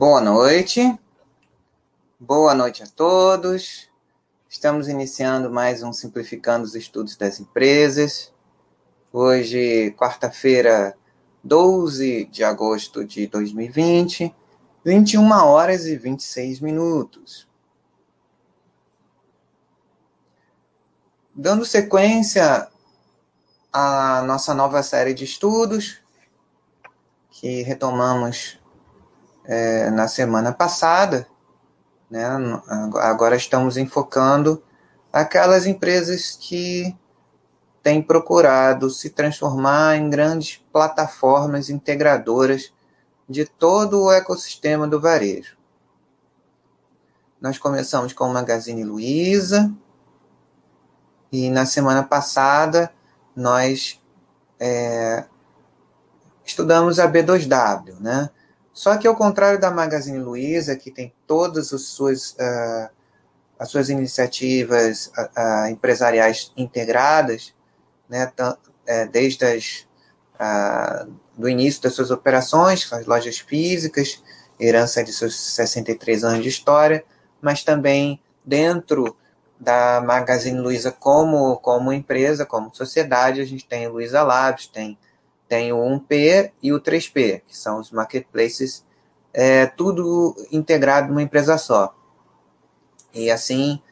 Boa noite. Boa noite a todos. Estamos iniciando mais um Simplificando os Estudos das Empresas. Hoje, quarta-feira, 12 de agosto de 2020, 21 horas e 26 minutos. Dando sequência à nossa nova série de estudos, que retomamos é, na semana passada, né? agora estamos enfocando aquelas empresas que têm procurado se transformar em grandes plataformas integradoras de todo o ecossistema do varejo. Nós começamos com o Magazine Luiza e na semana passada nós é, estudamos a B2W, né? Só que ao contrário da Magazine Luiza, que tem todas as suas, uh, as suas iniciativas uh, uh, empresariais integradas, né, é, desde as, do início das suas operações, as lojas físicas, herança de seus 63 anos de história, mas também dentro da Magazine Luiza como, como empresa, como sociedade, a gente tem Luiza Labs, tem tem o 1P e o 3P, que são os marketplaces, é, tudo integrado numa empresa só. E assim,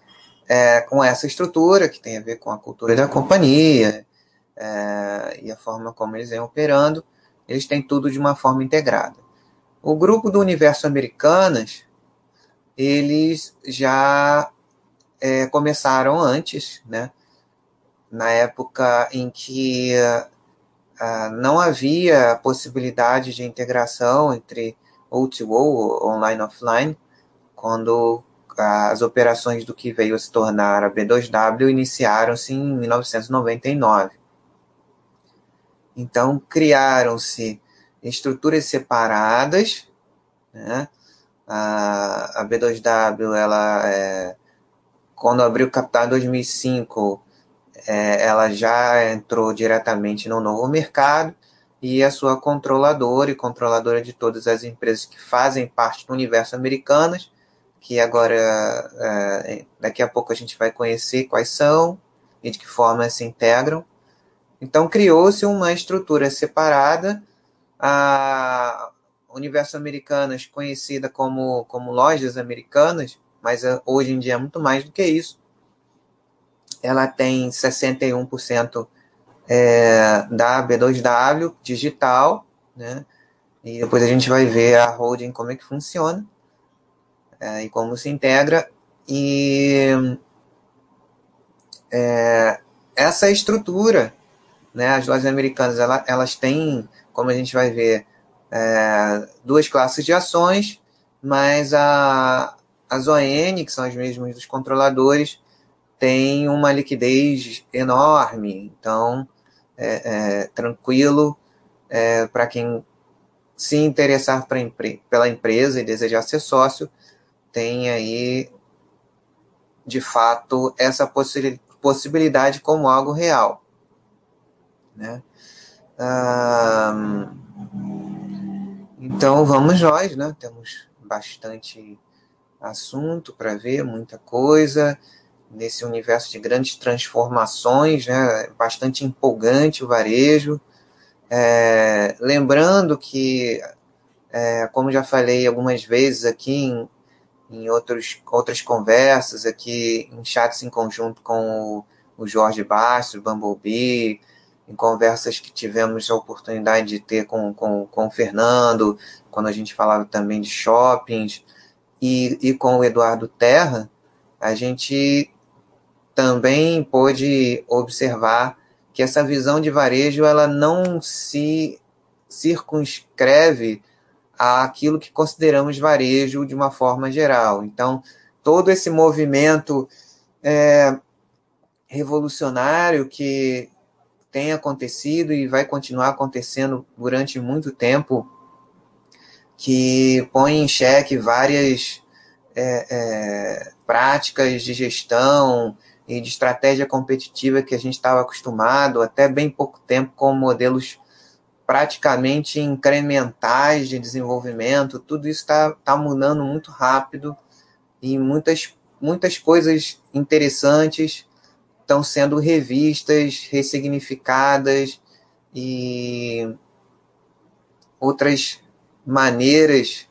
é, com essa estrutura, que tem a ver com a cultura da companhia é, e a forma como eles vêm operando, eles têm tudo de uma forma integrada. O grupo do Universo Americanas, eles já é, começaram antes, né? na época em que ah, não havia possibilidade de integração entre O2O, online offline, quando as operações do que veio a se tornar a B2W iniciaram-se em 1999. Então, criaram-se estruturas separadas, né? A, a B2W, ela, é, quando abriu capital em 2005, é, ela já entrou diretamente no novo mercado e a sua controladora e controladora de todas as empresas que fazem parte do universo americanas, que agora, é, daqui a pouco a gente vai conhecer quais são e de que forma se integram. Então, criou-se uma estrutura separada, a Universo Americanas, conhecida como, como lojas americanas, mas é, hoje em dia é muito mais do que isso, ela tem 61% é, da B2W digital, né? E depois a gente vai ver a holding como é que funciona é, e como se integra. E é, essa estrutura, né? As lojas americanas, ela, elas têm, como a gente vai ver, é, duas classes de ações, mas a, as ON, que são as mesmas dos controladores, tem uma liquidez enorme, então é, é tranquilo é, para quem se interessar pela empresa e desejar ser sócio, tem aí de fato essa possi possibilidade como algo real. Né? Então vamos nós, né? Temos bastante assunto para ver, muita coisa nesse universo de grandes transformações, né, bastante empolgante o varejo. É, lembrando que, é, como já falei algumas vezes aqui em, em outros, outras conversas, aqui em chats em conjunto com o, o Jorge Bastos, Bumblebee, em conversas que tivemos a oportunidade de ter com, com, com o Fernando, quando a gente falava também de shoppings, e, e com o Eduardo Terra, a gente também pôde observar que essa visão de varejo ela não se circunscreve àquilo que consideramos varejo de uma forma geral. Então, todo esse movimento é, revolucionário que tem acontecido e vai continuar acontecendo durante muito tempo, que põe em xeque várias é, é, práticas de gestão, e de estratégia competitiva que a gente estava acostumado até bem pouco tempo com modelos praticamente incrementais de desenvolvimento, tudo isso está tá mudando muito rápido e muitas, muitas coisas interessantes estão sendo revistas, ressignificadas e outras maneiras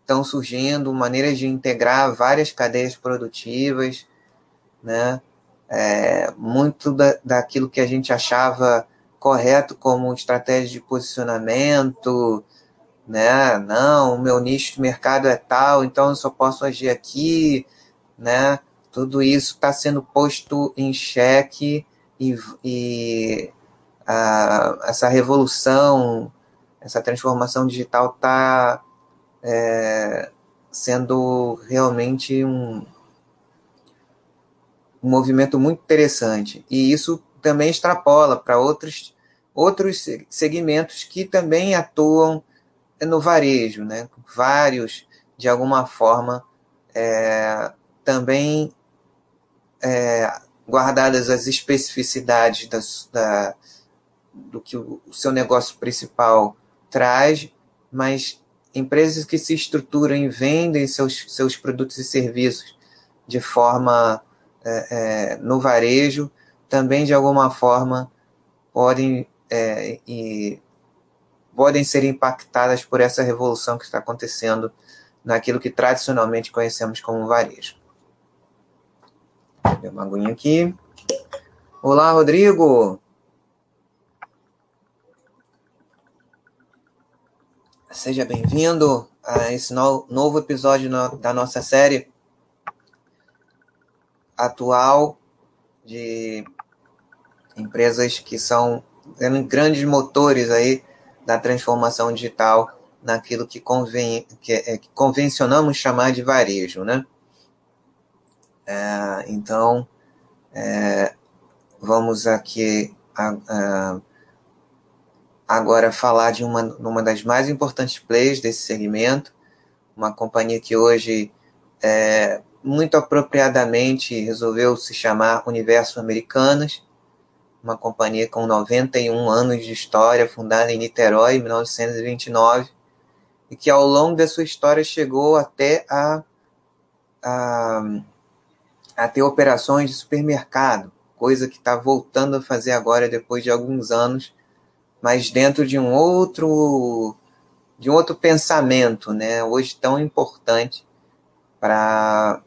estão surgindo, maneiras de integrar várias cadeias produtivas, né? É, muito da, daquilo que a gente achava correto como estratégia de posicionamento, né? Não, o meu nicho de mercado é tal, então eu só posso agir aqui, né? Tudo isso está sendo posto em xeque e, e a, essa revolução, essa transformação digital está é, sendo realmente um, um movimento muito interessante. E isso também extrapola para outros, outros segmentos que também atuam no varejo, né? Vários, de alguma forma, é, também é, guardadas as especificidades das, da, do que o seu negócio principal traz, mas empresas que se estruturam e vendem seus, seus produtos e serviços de forma é, é, no varejo, também de alguma forma podem, é, e, podem ser impactadas por essa revolução que está acontecendo naquilo que tradicionalmente conhecemos como varejo. Deu uma aguinha aqui. Olá, Rodrigo! Seja bem-vindo a esse no, novo episódio da nossa série atual de empresas que são grandes motores aí da transformação digital naquilo que, conven, que, é, que convencionamos chamar de varejo, né? É, então, é, vamos aqui a, a, agora falar de uma, uma das mais importantes players desse segmento, uma companhia que hoje, é, muito apropriadamente, resolveu se chamar Universo Americanas, uma companhia com 91 anos de história, fundada em Niterói em 1929, e que ao longo da sua história chegou até a, a, a ter operações de supermercado, coisa que está voltando a fazer agora depois de alguns anos mas dentro de um outro de um outro pensamento, né? Hoje tão importante para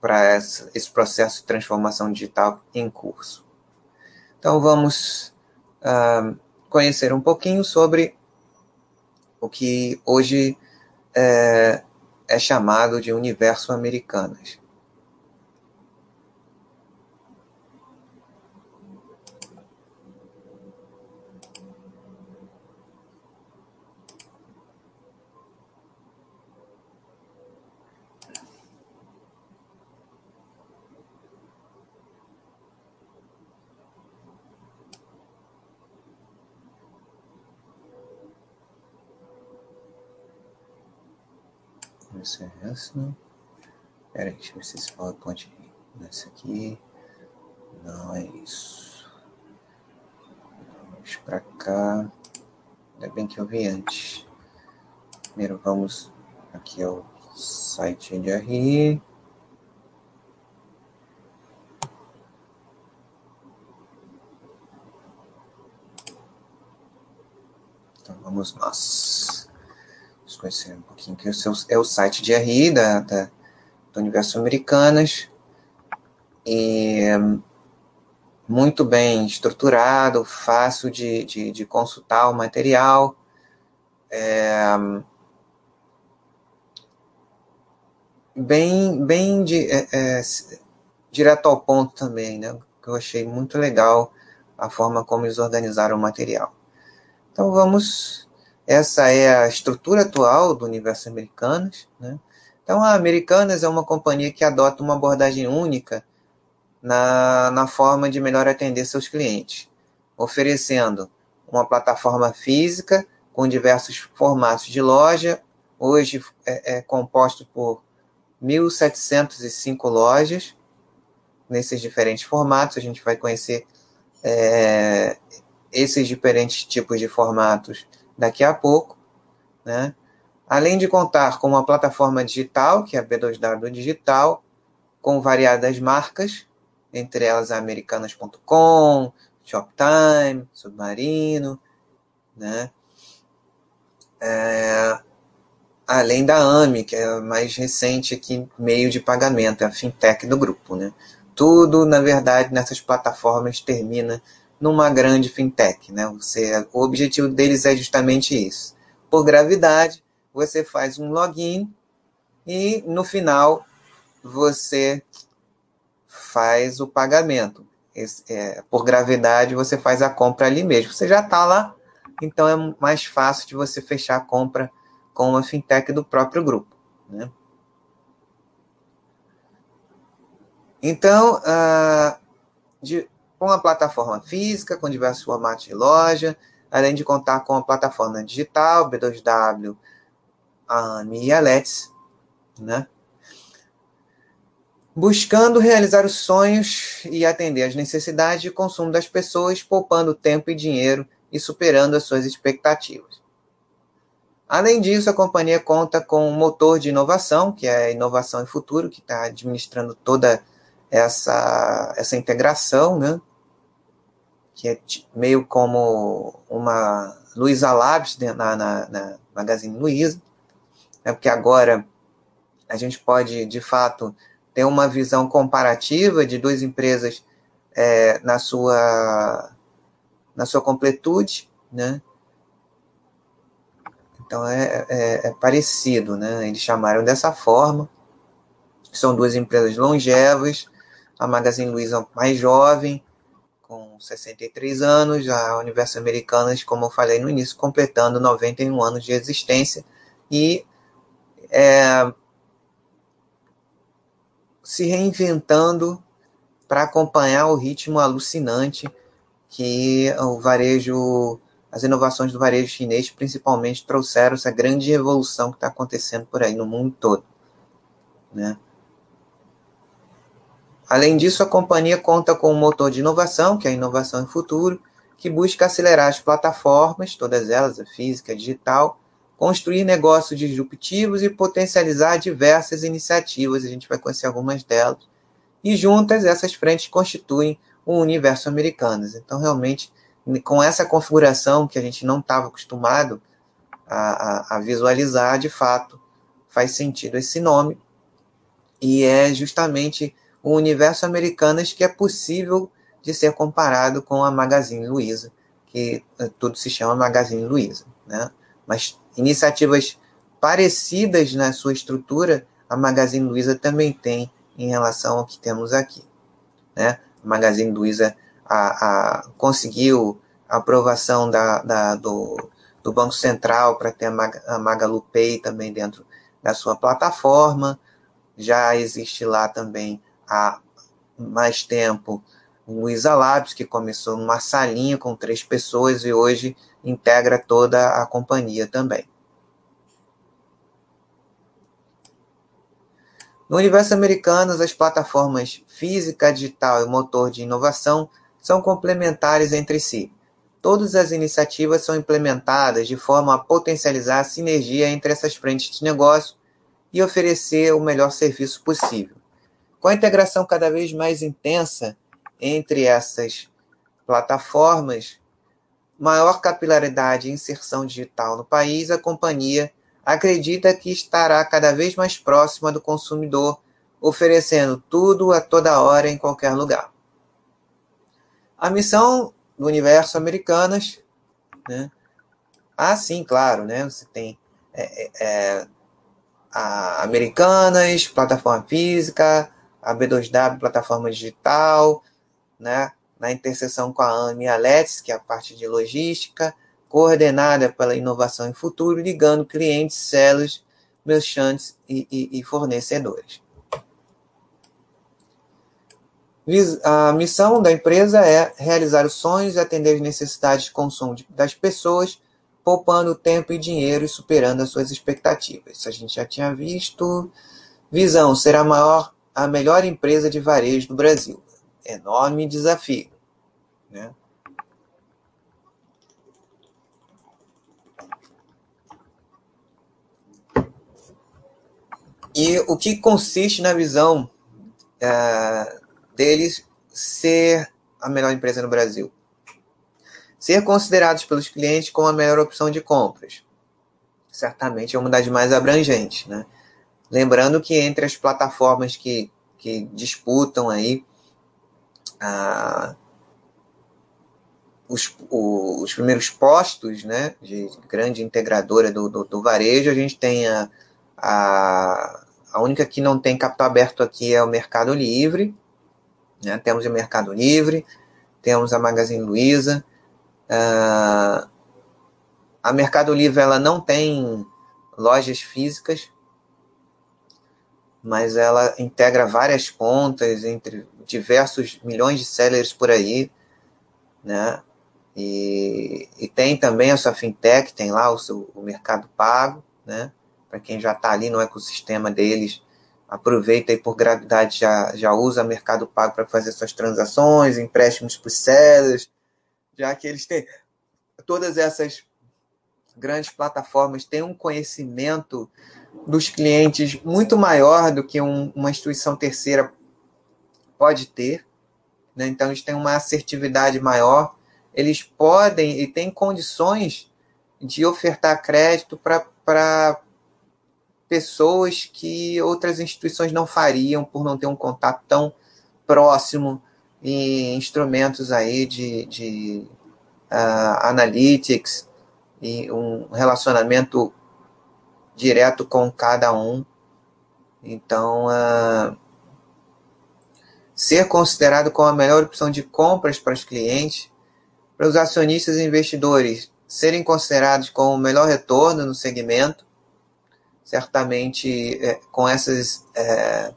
para esse processo de transformação digital em curso. Então vamos uh, conhecer um pouquinho sobre o que hoje é, é chamado de universo americanas. É essa. Pera aí, deixa eu ver se esse PowerPoint nessa aqui. Não é isso. Vamos para cá. Ainda bem que eu vi antes. Primeiro vamos aqui ao site de RI. Então vamos nós conhecer um pouquinho, que é o site de RI da, da, do Universo Americanas. E muito bem estruturado, fácil de, de, de consultar o material. É, bem bem de, é, é, direto ao ponto também, né? Que eu achei muito legal a forma como eles organizaram o material. Então vamos essa é a estrutura atual do universo Americanas. Né? Então, a Americanas é uma companhia que adota uma abordagem única na, na forma de melhor atender seus clientes, oferecendo uma plataforma física com diversos formatos de loja, hoje é, é composto por 1.705 lojas nesses diferentes formatos. A gente vai conhecer é, esses diferentes tipos de formatos daqui a pouco, né? Além de contar com uma plataforma digital, que é a B2W Digital, com variadas marcas, entre elas americanas.com, Shoptime, Submarino, né? É, além da AMI, que é a mais recente aqui, meio de pagamento, é a fintech do grupo, né? Tudo, na verdade, nessas plataformas termina numa grande fintech, né? Você, o objetivo deles é justamente isso. Por gravidade, você faz um login e no final você faz o pagamento. Esse, é, por gravidade, você faz a compra ali mesmo. Você já está lá, então é mais fácil de você fechar a compra com uma fintech do próprio grupo. Né? Então, uh, de, com a plataforma física, com diversos formatos de loja, além de contar com a plataforma digital, B2W, a Let's, né? buscando realizar os sonhos e atender às necessidades de consumo das pessoas, poupando tempo e dinheiro e superando as suas expectativas. Além disso, a companhia conta com um motor de inovação, que é a Inovação e Futuro, que está administrando toda essa, essa integração, né? Que é meio como uma Luiza Labs na, na, na Magazine Luiza, né? porque agora a gente pode, de fato, ter uma visão comparativa de duas empresas é, na, sua, na sua completude, né? Então é, é, é, parecido, né? Eles chamaram dessa forma. São duas empresas longevas. A Magazine Luiza mais jovem, com 63 anos. A Universo Americanas, como eu falei no início, completando 91 anos de existência. E é, se reinventando para acompanhar o ritmo alucinante que o varejo, as inovações do varejo chinês principalmente trouxeram essa grande revolução que está acontecendo por aí no mundo todo. Né? Além disso, a companhia conta com um motor de inovação, que é a Inovação em Futuro, que busca acelerar as plataformas, todas elas, a física, a digital, construir negócios disruptivos e potencializar diversas iniciativas. A gente vai conhecer algumas delas. E juntas, essas frentes constituem o universo americano. Então, realmente, com essa configuração que a gente não estava acostumado a, a, a visualizar, de fato, faz sentido esse nome. E é justamente o universo americanas que é possível de ser comparado com a Magazine Luiza, que eh, tudo se chama Magazine Luiza, né? Mas Iniciativas parecidas na sua estrutura, a Magazine Luiza também tem em relação ao que temos aqui. Né? A Magazine Luiza a, a, conseguiu a aprovação da, da, do, do Banco Central para ter a, Mag, a Magalu Pay também dentro da sua plataforma. Já existe lá também há mais tempo o Luiza Labs, que começou numa salinha com três pessoas e hoje integra toda a companhia também. No universo americano, as plataformas física, digital e motor de inovação são complementares entre si. Todas as iniciativas são implementadas de forma a potencializar a sinergia entre essas frentes de negócio e oferecer o melhor serviço possível. Com a integração cada vez mais intensa entre essas plataformas, maior capilaridade e inserção digital no país, a companhia acredita que estará cada vez mais próxima do consumidor, oferecendo tudo a toda hora em qualquer lugar. A missão do universo Americanas, né? Ah, sim, claro, né? Você tem é, é, é Americanas, plataforma física, a B2W, plataforma digital, né? na interseção com a AME e a que é a parte de logística, coordenada pela inovação em futuro, ligando clientes, sellers, merchantes e, e, e fornecedores. A missão da empresa é realizar os sonhos e atender as necessidades de consumo das pessoas, poupando tempo e dinheiro e superando as suas expectativas. Isso a gente já tinha visto. Visão: ser a maior, a melhor empresa de varejo do Brasil. Enorme desafio. Né? E o que consiste na visão uh, deles ser a melhor empresa no Brasil? Ser considerados pelos clientes como a melhor opção de compras. Certamente é uma das mais abrangentes, né? Lembrando que entre as plataformas que, que disputam aí os, o, os primeiros postos né, de grande integradora do, do, do varejo, a gente tem a, a, a única que não tem capital aberto aqui é o Mercado Livre. Né? Temos o Mercado Livre, temos a Magazine Luiza. Uh, a Mercado Livre ela não tem lojas físicas, mas ela integra várias contas entre diversos milhões de sellers por aí, né? E, e tem também a sua fintech, tem lá o seu o Mercado Pago, né? para quem já está ali no ecossistema deles, aproveita e por gravidade já, já usa Mercado Pago para fazer suas transações, empréstimos para os sellers, já que eles têm todas essas grandes plataformas têm um conhecimento dos clientes muito maior do que um, uma instituição terceira pode ter. Né? Então, eles têm uma assertividade maior, eles podem e têm condições de ofertar crédito para pessoas que outras instituições não fariam por não ter um contato tão próximo em instrumentos aí de, de uh, analytics e um relacionamento direto com cada um. Então, uh, ser considerado como a melhor opção de compras para os clientes, para os acionistas e investidores serem considerados como o melhor retorno no segmento, certamente é, com essas é,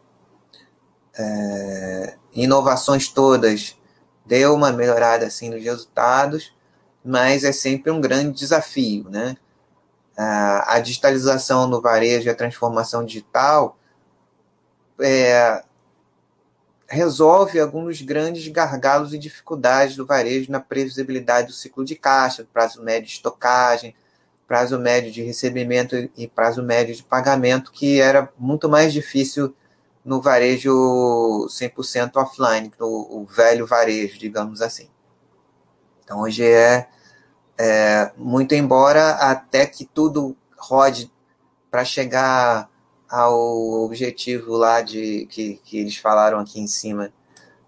é, inovações todas deu uma melhorada assim nos resultados, mas é sempre um grande desafio, né? A, a digitalização no varejo e a transformação digital é, resolve alguns grandes gargalos e dificuldades do varejo na previsibilidade do ciclo de caixa, prazo médio de estocagem, prazo médio de recebimento e prazo médio de pagamento, que era muito mais difícil no varejo 100% offline, no velho varejo, digamos assim. Então, hoje é, é muito embora até que tudo rode para chegar ao objetivo lá de que, que eles falaram aqui em cima,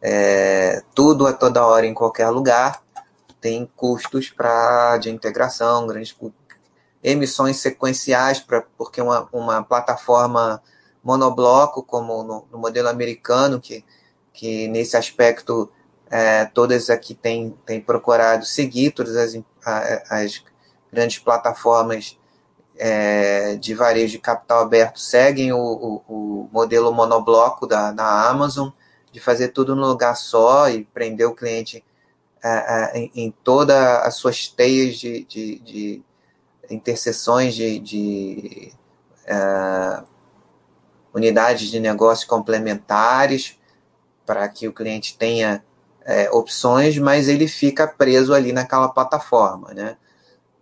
é, tudo a toda hora em qualquer lugar, tem custos para de integração, grandes emissões sequenciais, pra, porque uma, uma plataforma monobloco, como no, no modelo americano, que, que nesse aspecto é, todas aqui têm, têm procurado seguir, todas as, as grandes plataformas é, de varejo de capital aberto. Seguem o, o, o, modelo monobloco da, da Amazon, de fazer tudo no lugar só e prender o cliente é, é, em, em todas as suas teias de, de, de interseções de, de uh, unidades de negócio complementares para que o cliente tenha é, opções, mas ele fica preso ali naquela plataforma, né?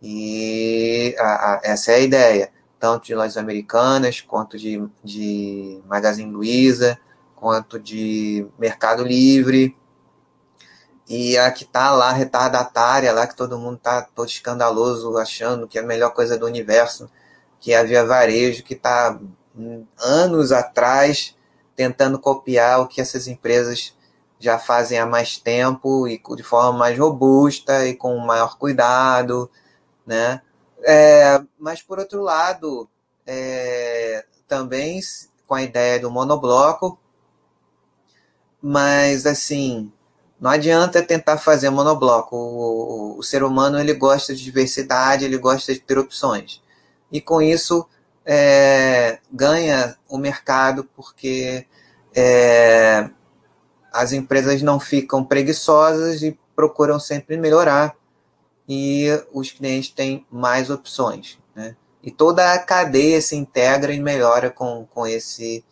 E a, a, essa é a ideia, tanto de lojas americanas, quanto de, de Magazine Luiza, quanto de Mercado Livre, e a que tá lá retardatária, lá que todo mundo tá todo escandaloso, achando que é a melhor coisa do universo, que é a Via Varejo, que está anos atrás tentando copiar o que essas empresas já fazem há mais tempo e de forma mais robusta e com maior cuidado, né? É, mas por outro lado, é, também com a ideia do monobloco, mas assim, não adianta tentar fazer monobloco. O, o, o, ser humano ele gosta de diversidade, ele gosta de ter opções. E com isso é, ganha o mercado porque é, as empresas não ficam preguiçosas e procuram sempre melhorar e os clientes têm mais opções. Né? E toda a cadeia se integra e melhora com, com, esse,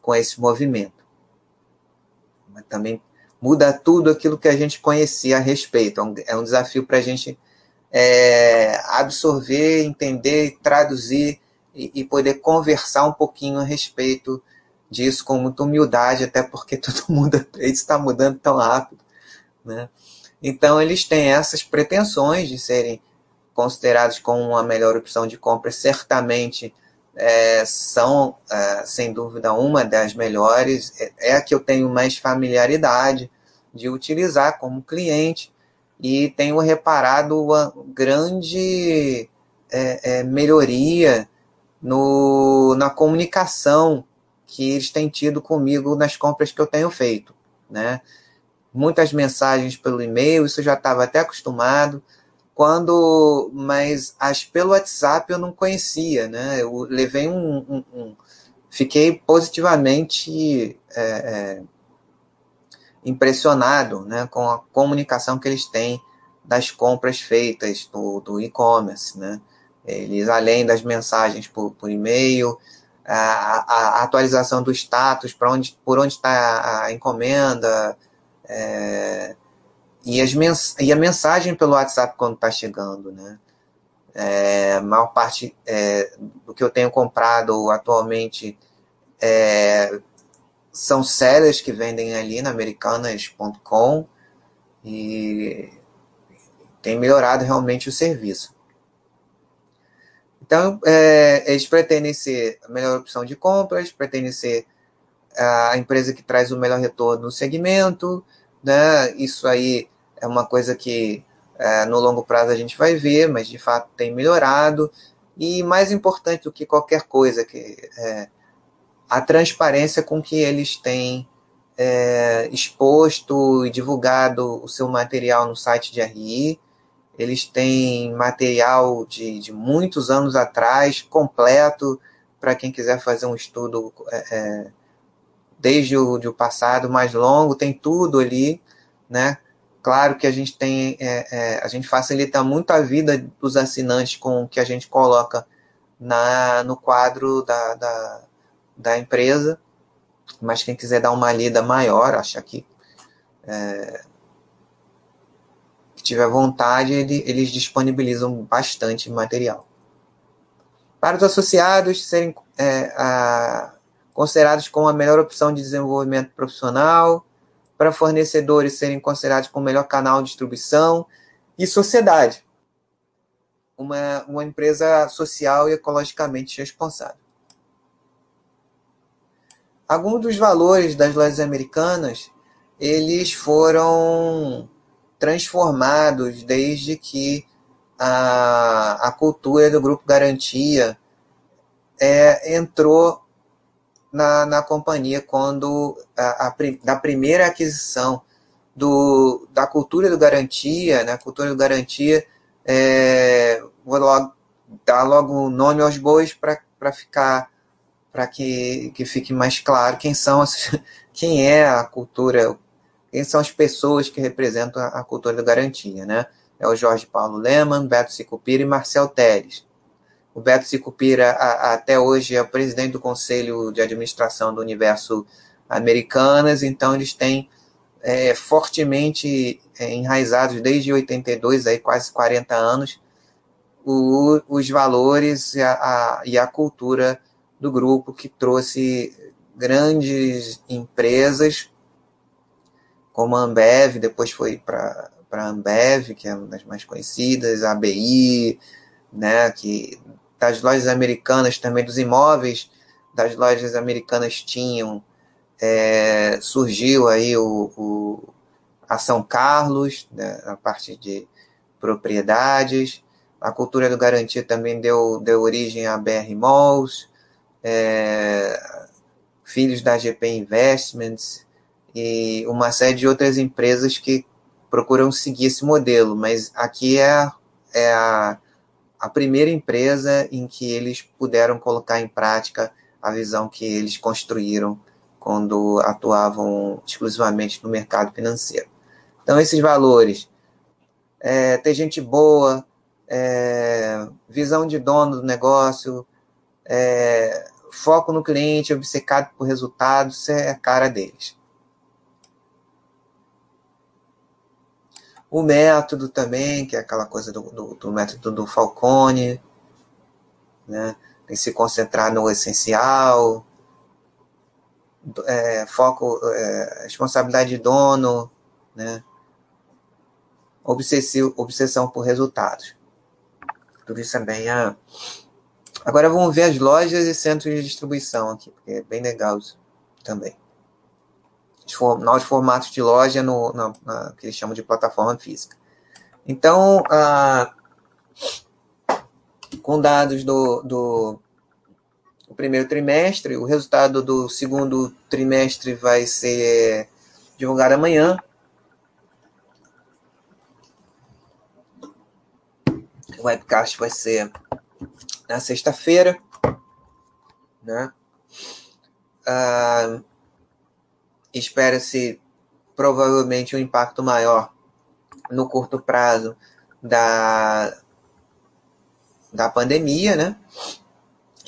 com esse movimento. Mas também muda tudo aquilo que a gente conhecia a respeito. É um, é desafio para a gente é, absorver, entender, traduzir e, e poder conversar um pouquinho a respeito disso com muita humildade, até porque todo mundo está mudando tão rápido. Né? Então, eles têm essas pretensões de serem considerados como a melhor opção de compra, certamente é, são, é, sem dúvida, uma das melhores, é, é a que eu tenho mais familiaridade de utilizar como cliente e tenho reparado uma grande é, é, melhoria no, na comunicação que eles têm tido comigo nas compras que eu tenho feito, né? Muitas mensagens pelo e-mail, isso eu já estava até acostumado. Quando, mas as pelo WhatsApp eu não conhecia, né? Eu levei um, um, um fiquei positivamente é, é, impressionado, né, com a comunicação que eles têm das compras feitas do, do e-commerce, né? Eles, além das mensagens por, por e-mail, a, a, atualização do status, para onde, por onde está a encomenda, é, e, as mens e a mensagem pelo WhatsApp quando está chegando, né? É, a maior parte é, do que eu tenho comprado atualmente é, são sellers que vendem ali na americanas.com e tem melhorado realmente o serviço. Então, é, eles pretendem ser a melhor opção de compras, pretendem ser a empresa que traz o melhor retorno no segmento, né? Isso aí é uma coisa que é, no longo prazo a gente vai ver, mas de fato tem melhorado. E mais importante do que qualquer coisa, que é a transparência com que eles têm é, exposto e divulgado o seu material no site de RI, eles têm material de, de muitos anos atrás, completo, para quem quiser fazer um estudo é, é desde o, de passado mais longo, tem tudo ali, né? Claro que a gente tem, é, é, a gente facilita muito a vida dos assinantes com o que a gente coloca na, no quadro da, da, da empresa, mas quem quiser dar uma lida maior, acha que é, tiver vontade, ele, eles disponibilizam bastante material. Para os associados serem é, a, considerados como a melhor opção de desenvolvimento profissional, para fornecedores serem considerados como o melhor canal de distribuição, e sociedade, uma, uma empresa social e ecologicamente responsável. Alguns dos valores das lojas americanas, eles foram transformados desde que a, a cultura do Grupo Garantia é, entrou na, na companhia quando a, a, da primeira aquisição do, da cultura do Garantia, né, cultura do Garantia, é, vou logo, dar logo o nome aos bois para ficar para que, que fique mais claro quem são quem é a cultura quem são as pessoas que representam a cultura da garantia, né? É o Jorge Paulo Leman, Beto Sicupira e Marcel Teres. O Beto Sicupira, até hoje, é o presidente do Conselho de Administração do Universo Americanas, então eles têm é, fortemente é, enraizados desde 82, aí quase 40 anos, o, os valores e a, a, e a cultura do grupo que trouxe grandes empresas como a Ambev, depois foi para a Ambev, que é uma das mais conhecidas, a ABI, né, que das lojas americanas também, dos imóveis das lojas americanas tinham, é, surgiu aí o, o, a São Carlos, né, a parte de propriedades, a cultura do garantia também deu, deu origem à BR Malls, é, filhos da GP Investments, e uma série de outras empresas que procuram seguir esse modelo, mas aqui é, é a, a primeira empresa em que eles puderam colocar em prática a visão que eles construíram quando atuavam exclusivamente no mercado financeiro. Então, esses valores, é, ter gente boa, é, visão de dono do negócio, é, foco no cliente, obcecado por resultados, isso é a cara deles. O método também, que é aquela coisa do, do, do método do Falcone, né? tem que se concentrar no essencial, é, foco, é, responsabilidade de dono, né? Obsessivo, obsessão por resultados. Tudo isso é bem. Ah. Agora vamos ver as lojas e centros de distribuição aqui, porque é bem legal isso também. Os novos formatos de loja no, que eles chamam de plataforma física. Então, ah, com dados do, do primeiro trimestre, o resultado do segundo trimestre vai ser divulgado amanhã. O webcast vai ser na sexta-feira, né? Ah, Espera-se provavelmente um impacto maior no curto prazo da, da pandemia, né?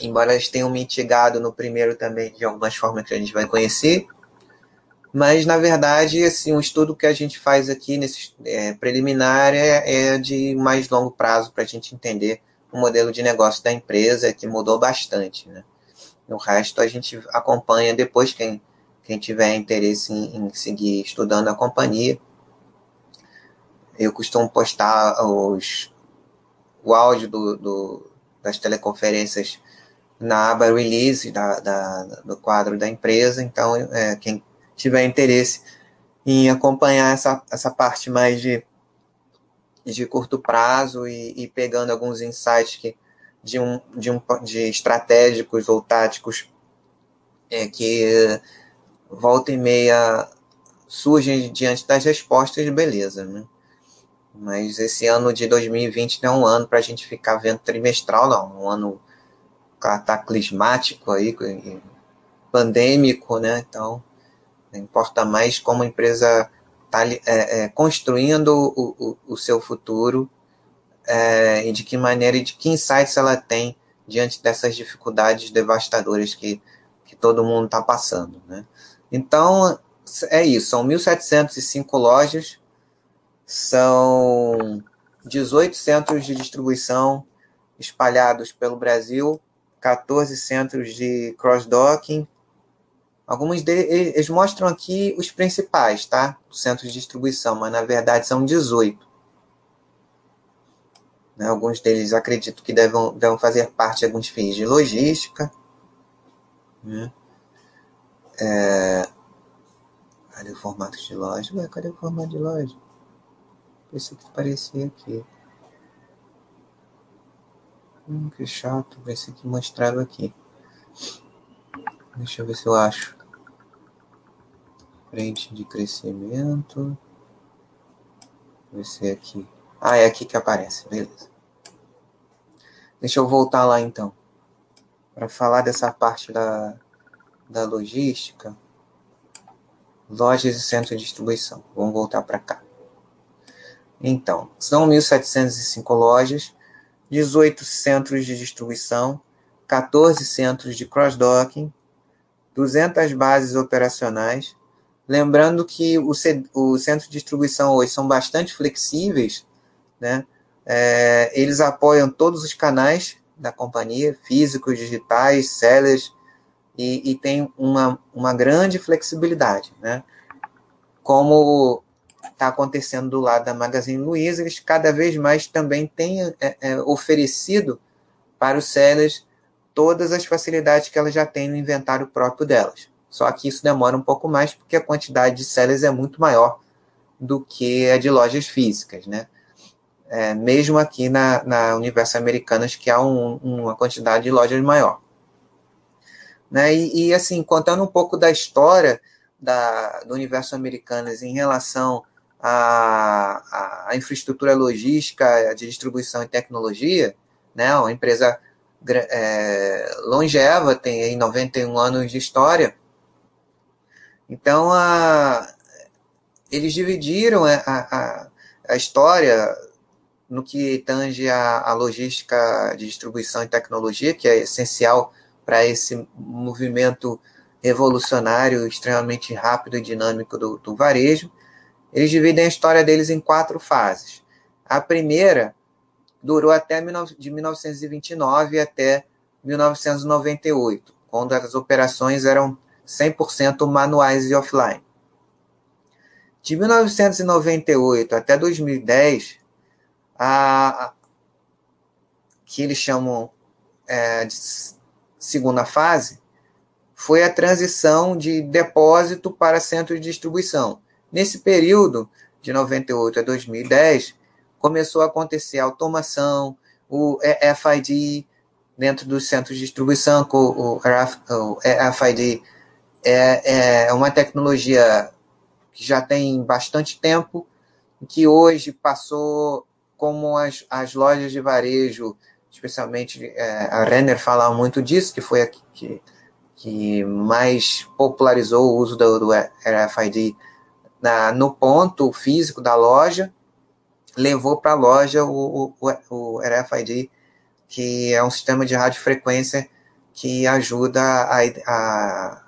Embora eles tenham mitigado no primeiro também de algumas formas que a gente vai conhecer. Mas, na verdade, assim, um estudo que a gente faz aqui nesse é, preliminar é, é de mais longo prazo para a gente entender o modelo de negócio da empresa, que mudou bastante. Né? O resto a gente acompanha depois, quem, quem tiver interesse em, em seguir estudando a companhia. Eu costumo postar os, o áudio do, do, das teleconferências na aba release da, da, do quadro da empresa. Então, é, quem tiver interesse em acompanhar essa, essa parte mais de, de curto prazo e, e pegando alguns insights que, de, um, de, um, de estratégicos ou táticos é, que volta e meia surgem diante das respostas, beleza, né? Mas esse ano de 2020 não é um ano para a gente ficar vendo trimestral, não. Um ano cataclismático aí, pandêmico, né? Então, importa mais como a empresa está é, é, construindo o, o, o, seu futuro é, e de que maneira e de que insights ela tem diante dessas dificuldades devastadoras que, que todo mundo está passando, né? Então, é isso. São 1.705 lojas, são 18 centros de distribuição espalhados pelo Brasil, 14 centros de cross-docking. Alguns deles eles mostram aqui os principais, tá? Os centros de distribuição, mas na verdade são 18. Né? Alguns deles acredito que devem, devem fazer parte de alguns fins de logística. Né? É... Cadê o formato de loja? Ué, cadê o formato de loja? Pensei que aparecia aqui. Hum, que chato. Esse aqui mostrava aqui. Deixa eu ver se eu acho. Frente de crescimento. Vai ser aqui. Ah, é aqui que aparece. Beleza. Deixa eu voltar lá então. Para falar dessa parte da, da logística. Lojas e centro de distribuição. Vamos voltar para cá. Então, são 1.705 lojas 18 centros de distribuição, 14 centros de cross-docking, 200 bases operacionais. Lembrando que o, o centro de distribuição hoje são bastante flexíveis, né? É, eles apoiam todos os canais da companhia, físicos, digitais, sellers, e, e tem uma, uma grande flexibilidade, né? Como está acontecendo do lado da Magazine Luiza, eles cada vez mais também têm é, é, oferecido para os sellers todas as facilidades que elas já têm no inventário próprio delas. Só que isso demora um pouco mais porque a quantidade de sellers é muito maior do que a de lojas físicas, né? É, mesmo aqui na, na Universo Americanas, que há um, uma quantidade de lojas maior. Né? E, e, assim, contando um pouco da história da, do Universo Americanas em relação a, a, infraestrutura logística de distribuição e tecnologia, né, uma empresa é, longeva, tem aí 91 anos de história. Então, a, eles dividiram a, a, a história no que tange a, a logística de distribuição e tecnologia, que é essencial para esse movimento revolucionário, extremamente rápido e dinâmico do, do varejo, eles dividem a história deles em quatro fases. A primeira durou até de 1929 até 1998, quando as operações eram 100% manuais e offline. De 1998 até 2010, a, que eles chamam é, de segunda fase, foi a transição de depósito para centro de distribuição. Nesse período, de 98 a 2010, começou a acontecer a automação, o RFID dentro dos centros de distribuição, o RFID é, é uma tecnologia que já tem bastante tempo, que hoje passou como as, as lojas de varejo, especialmente é, a Renner fala muito disso, que foi a que, que mais popularizou o uso do, do RFID na, no ponto físico da loja, levou para a loja o, o, o RFID, que é um sistema de radiofrequência que ajuda a, a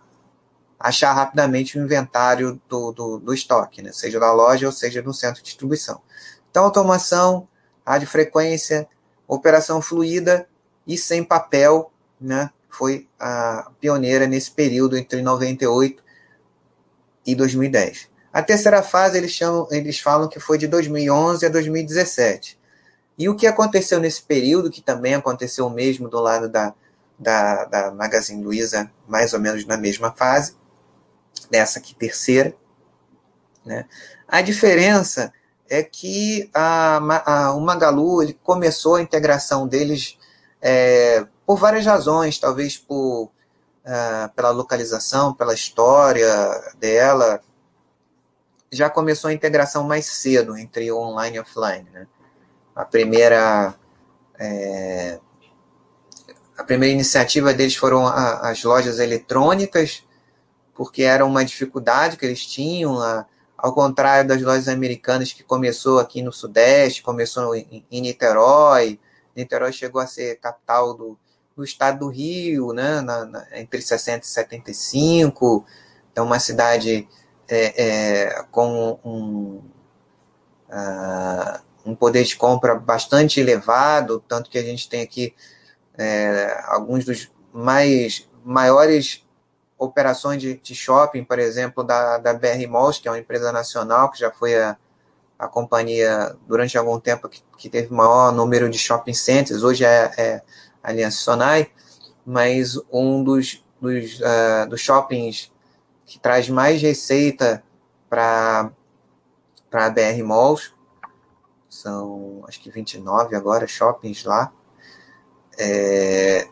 achar rapidamente o inventário do, do, do estoque, né? seja da loja ou seja no centro de distribuição. Então, automação, radiofrequência, operação fluida e sem papel, né? foi a pioneira nesse período entre 98 e 2010. A terceira fase eles chamam, eles falam que foi de 2011 a 2017. E o que aconteceu nesse período, que também aconteceu mesmo do lado da, da, da Magazine Luiza, mais ou menos na mesma fase, dessa aqui terceira. Né? A diferença é que a, a, o Magalu ele começou a integração deles é, por várias razões, talvez por uh, pela localização, pela história dela, já começou a integração mais cedo entre online e offline. Né? A primeira é, a primeira iniciativa deles foram a, as lojas eletrônicas, porque era uma dificuldade que eles tinham, a, ao contrário das lojas americanas que começou aqui no Sudeste, começou em, em Niterói. Niterói chegou a ser capital do, do estado do Rio, né, na, na, entre 60 e 75. Então, uma cidade é, é, com um, uh, um poder de compra bastante elevado, tanto que a gente tem aqui é, alguns dos mais maiores operações de, de, shopping, por exemplo, da, da BR Malls, que é uma empresa nacional, que já foi a, a companhia durante algum tempo que, que teve maior número de shopping centers, hoje é, é a Aliança Sonai, mas um dos, dos, uh, dos shoppings que traz mais receita para a BR Malls, são acho que 29 agora shoppings lá, é,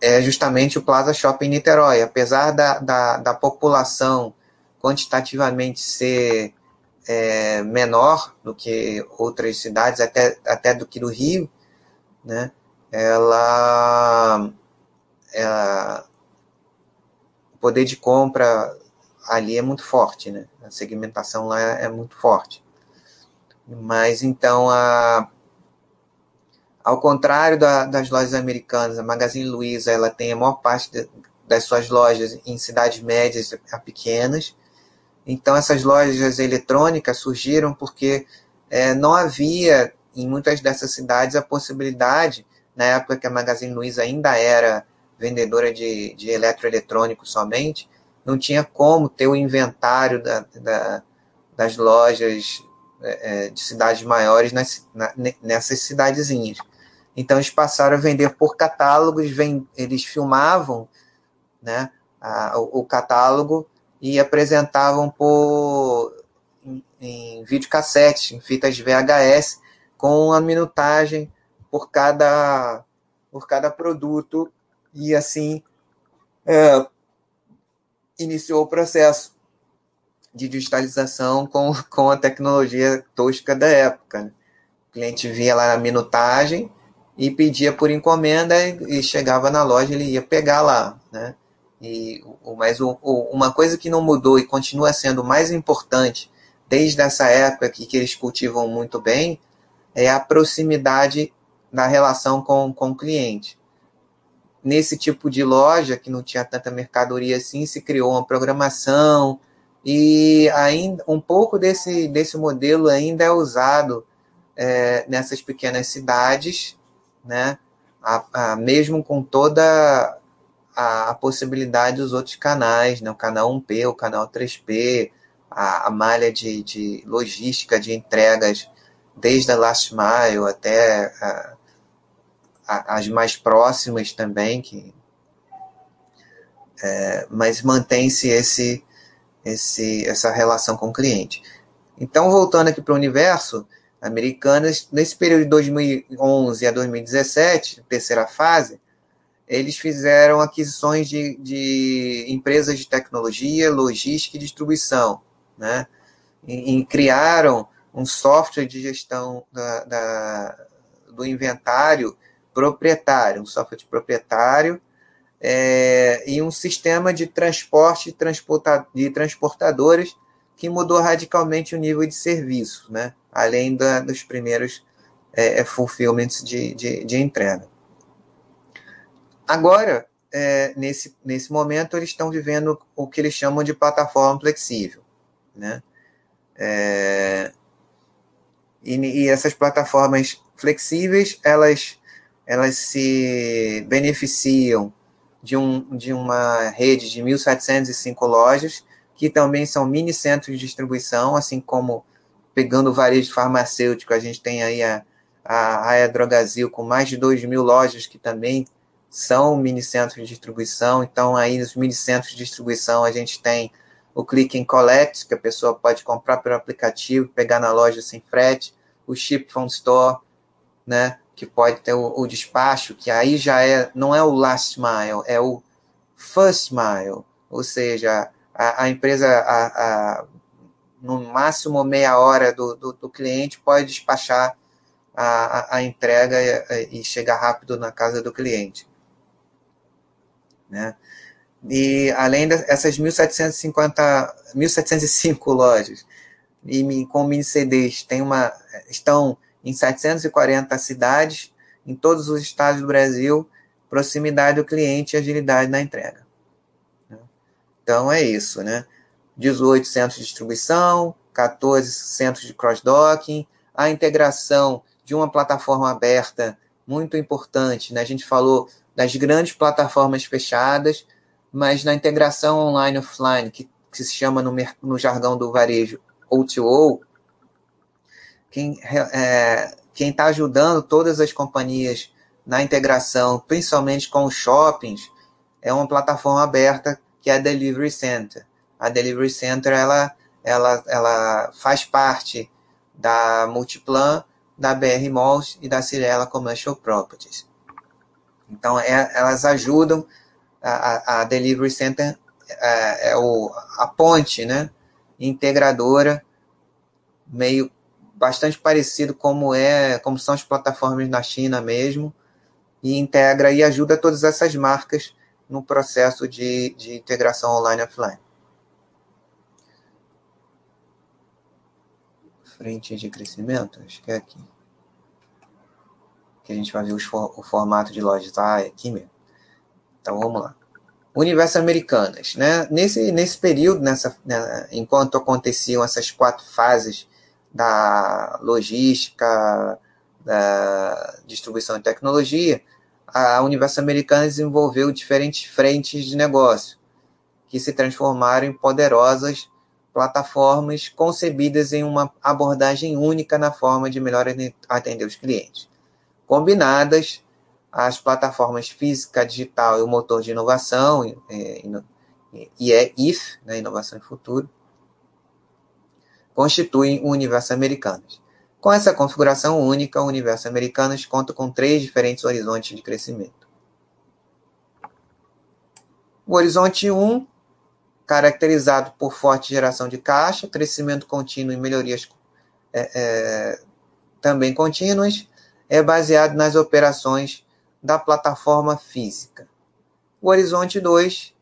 é justamente o Plaza Shopping Niterói. Apesar da, da, da população quantitativamente ser é, menor do que outras cidades, até, até do que do Rio, né? Ela, ela o poder de compra ali é muito forte, né? A segmentação lá é muito forte. Mas então a ao contrário da, das lojas americanas, a Magazine Luiza ela tem a maior parte de, das suas lojas em cidades médias a pequenas. Então, essas lojas eletrônicas surgiram porque é, não havia em muitas dessas cidades a possibilidade, na época que a Magazine Luiza ainda era vendedora de, de eletroeletrônico somente, não tinha como ter o inventário da, da, das lojas é, é de cidades maiores nas, na, nessas cidadezinhas. Então eles passaram a vender por catálogos, eles filmavam né, a, o, catálogo e apresentavam por em, em videocassete, em fitas VHS, com a minutagem por cada, por cada produto, e assim é, iniciou o processo de digitalização com, com a tecnologia tosca da época. Né? O cliente via lá a minutagem, e pedia por encomenda e chegava na loja ele ia pegar lá, né? E, mas o, o, uma coisa que não mudou e continua sendo mais importante desde essa época que, eles cultivam muito bem é a proximidade da relação com, com o cliente. Nesse tipo de loja, que não tinha tanta mercadoria assim, se criou uma programação e ainda um pouco desse, desse modelo ainda é usado é, nessas pequenas cidades né? a, a, mesmo com toda a, a, possibilidade dos outros canais, né? o canal 1P, o canal 3P, a, malha de, de logística de entregas, desde a last mile até as mais próximas também, que, é, mas mantém-se esse, esse, essa relação com o cliente. Então, voltando aqui para o universo, Americanas, nesse período de 2011 a 2017, terceira fase, eles fizeram aquisições de, de empresas de tecnologia, logística e distribuição, né? E, e criaram um software de gestão da, da, do inventário proprietário, um software proprietário é, e um sistema de transporte de transportadores que mudou radicalmente o nível de serviço, né? Além da, dos primeiros é, é, fulfillments de, de, de, entrega. Agora, é, nesse, nesse momento, eles estão vivendo o que eles chamam de plataforma flexível. Né? É, e, e essas plataformas flexíveis, elas, elas se beneficiam de, um, de uma rede de 1.705 lojas, que também são mini centros de distribuição, assim como pegando o varejo farmacêutico, a gente tem aí a, a, Drogazil com mais de 2 mil lojas que também são mini centros de distribuição. Então, aí nos mini centros de distribuição, a gente tem o Click and Collect, que a pessoa pode comprar pelo aplicativo, pegar na loja sem frete, o Ship from Store, né, que pode ter o, o despacho, que aí já é, não é o last mile, é o first mile, ou seja, a, a empresa, a, a, no máximo meia hora do, do, do cliente pode despachar a, a, entrega e, e, chegar rápido na casa do cliente. Né? E além dessas 1.750, 1.705 lojas, e com mini CDs, tem uma, estão em 740 cidades, em todos os estados do Brasil, proximidade do cliente e agilidade na entrega. Né? Então é isso, né? 18 centros de distribuição, 14 centros de cross-docking, a integração de uma plataforma aberta muito importante. Né? A gente falou das grandes plataformas fechadas, mas na integração online offline, que, que se chama no, no jargão do varejo O2O, quem é, está ajudando todas as companhias na integração, principalmente com os shoppings, é uma plataforma aberta que é a Delivery Center. A Delivery Center ela, ela, ela faz parte da Multiplan, da BR Malls e da Cirela Commercial Properties. Então, é, elas ajudam a, a, Delivery Center é, é, o, a ponte, né, integradora, meio bastante parecido como é, como são as plataformas na China mesmo, e integra e ajuda todas essas marcas no processo de, de integração online e offline. Frente de crescimento, acho que é aqui. Que a gente vai ver for, o formato de lojas. Ah, é aqui mesmo. Então vamos lá. Universo Americanas. Né? Nesse, nesse período, nessa, né, enquanto aconteciam essas quatro fases da logística, da distribuição de tecnologia, a Universo Americana desenvolveu diferentes frentes de negócio, que se transformaram em poderosas plataformas concebidas em uma abordagem única na forma de melhor atender os clientes. Combinadas, as plataformas física, digital e o motor de inovação, e é IF, né, Inovação e Futuro, constituem o universo americanas. Com essa configuração única, o universo americanas conta com três diferentes horizontes de crescimento. O horizonte 1, caracterizado por forte geração de caixa, crescimento contínuo e melhorias é, é, também contínuas, é baseado nas operações da plataforma física. O horizonte 2